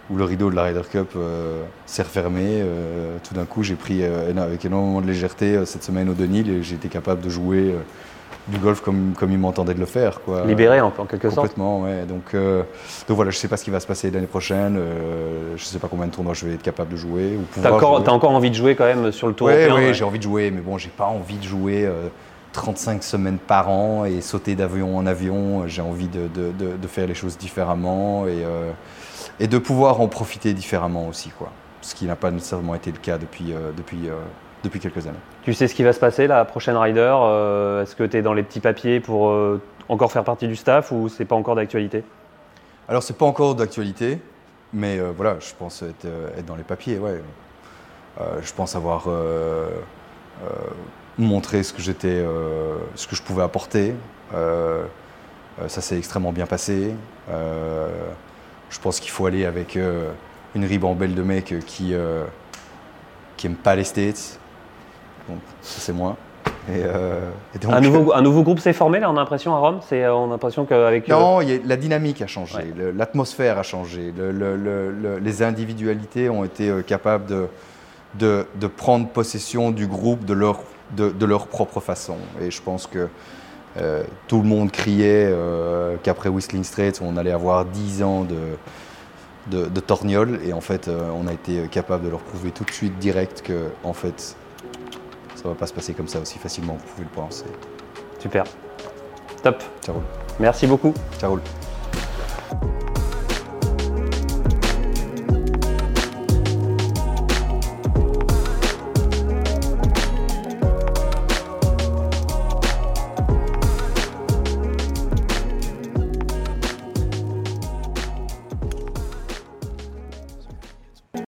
où le rideau de la Ryder Cup euh, s'est refermé, euh, tout d'un coup, j'ai pris euh, avec énormément de légèreté cette semaine au Denil et j'ai été capable de jouer du golf comme, comme il m'entendait de le faire. Quoi. Libéré en, en quelque sorte Complètement, ouais. Donc, donc voilà, je ne sais pas ce qui va se passer l'année prochaine. je ne sais pas combien de tournois je vais être capable de jouer. ou T'as pouvoir encore, envie de jouer quand même sur le tour Oui, ouais. j'ai envie de jouer, mais bon, j'ai pas envie de jouer 35 semaines par an et sauter d'avion en avion. J'ai envie de, de- de- de faire les choses différemment et, euh, et de pouvoir en profiter différemment aussi, quoi. Ce qui n'a pas nécessairement été le cas depuis, euh, depuis, euh, depuis quelques années. Tu sais ce qui va se passer la prochaine rider Est-ce que tu es dans les petits papiers pour encore faire partie du staff ou c'est pas encore d'actualité? Alors, c'est pas encore d'actualité, mais voilà, je pense être, être dans les papiers, ouais. Je pense avoir montré ce que j'étais, euh, ce que je pouvais apporter. Euh, euh, ça s'est extrêmement bien passé. Euh, je pense qu'il faut aller avec une ribambelle de mecs qui euh, qui aiment pas les States. Donc, ça c'est moi. Et, et donc, un, nouveau, un nouveau groupe s'est formé là, on a l'impression à Rome? C'est, On a l'impression qu'avec. non, il y a- la dynamique a changé, Ouais. le- l'atmosphère a changé, le- le- le- le- les individualités ont été capables de, de, de prendre possession du groupe de leur, de, de leur propre façon. Et je pense que euh, tout le monde criait euh, qu'après Whistling Straits, on allait avoir 10 ans de, de, de torgnole. Et en fait, euh, on a été capable de leur prouver tout de suite direct que, en fait, ça va pas se passer comme ça aussi facilement, vous pouvez le penser. Super. Top. Ça roule. Merci beaucoup. Ça roule.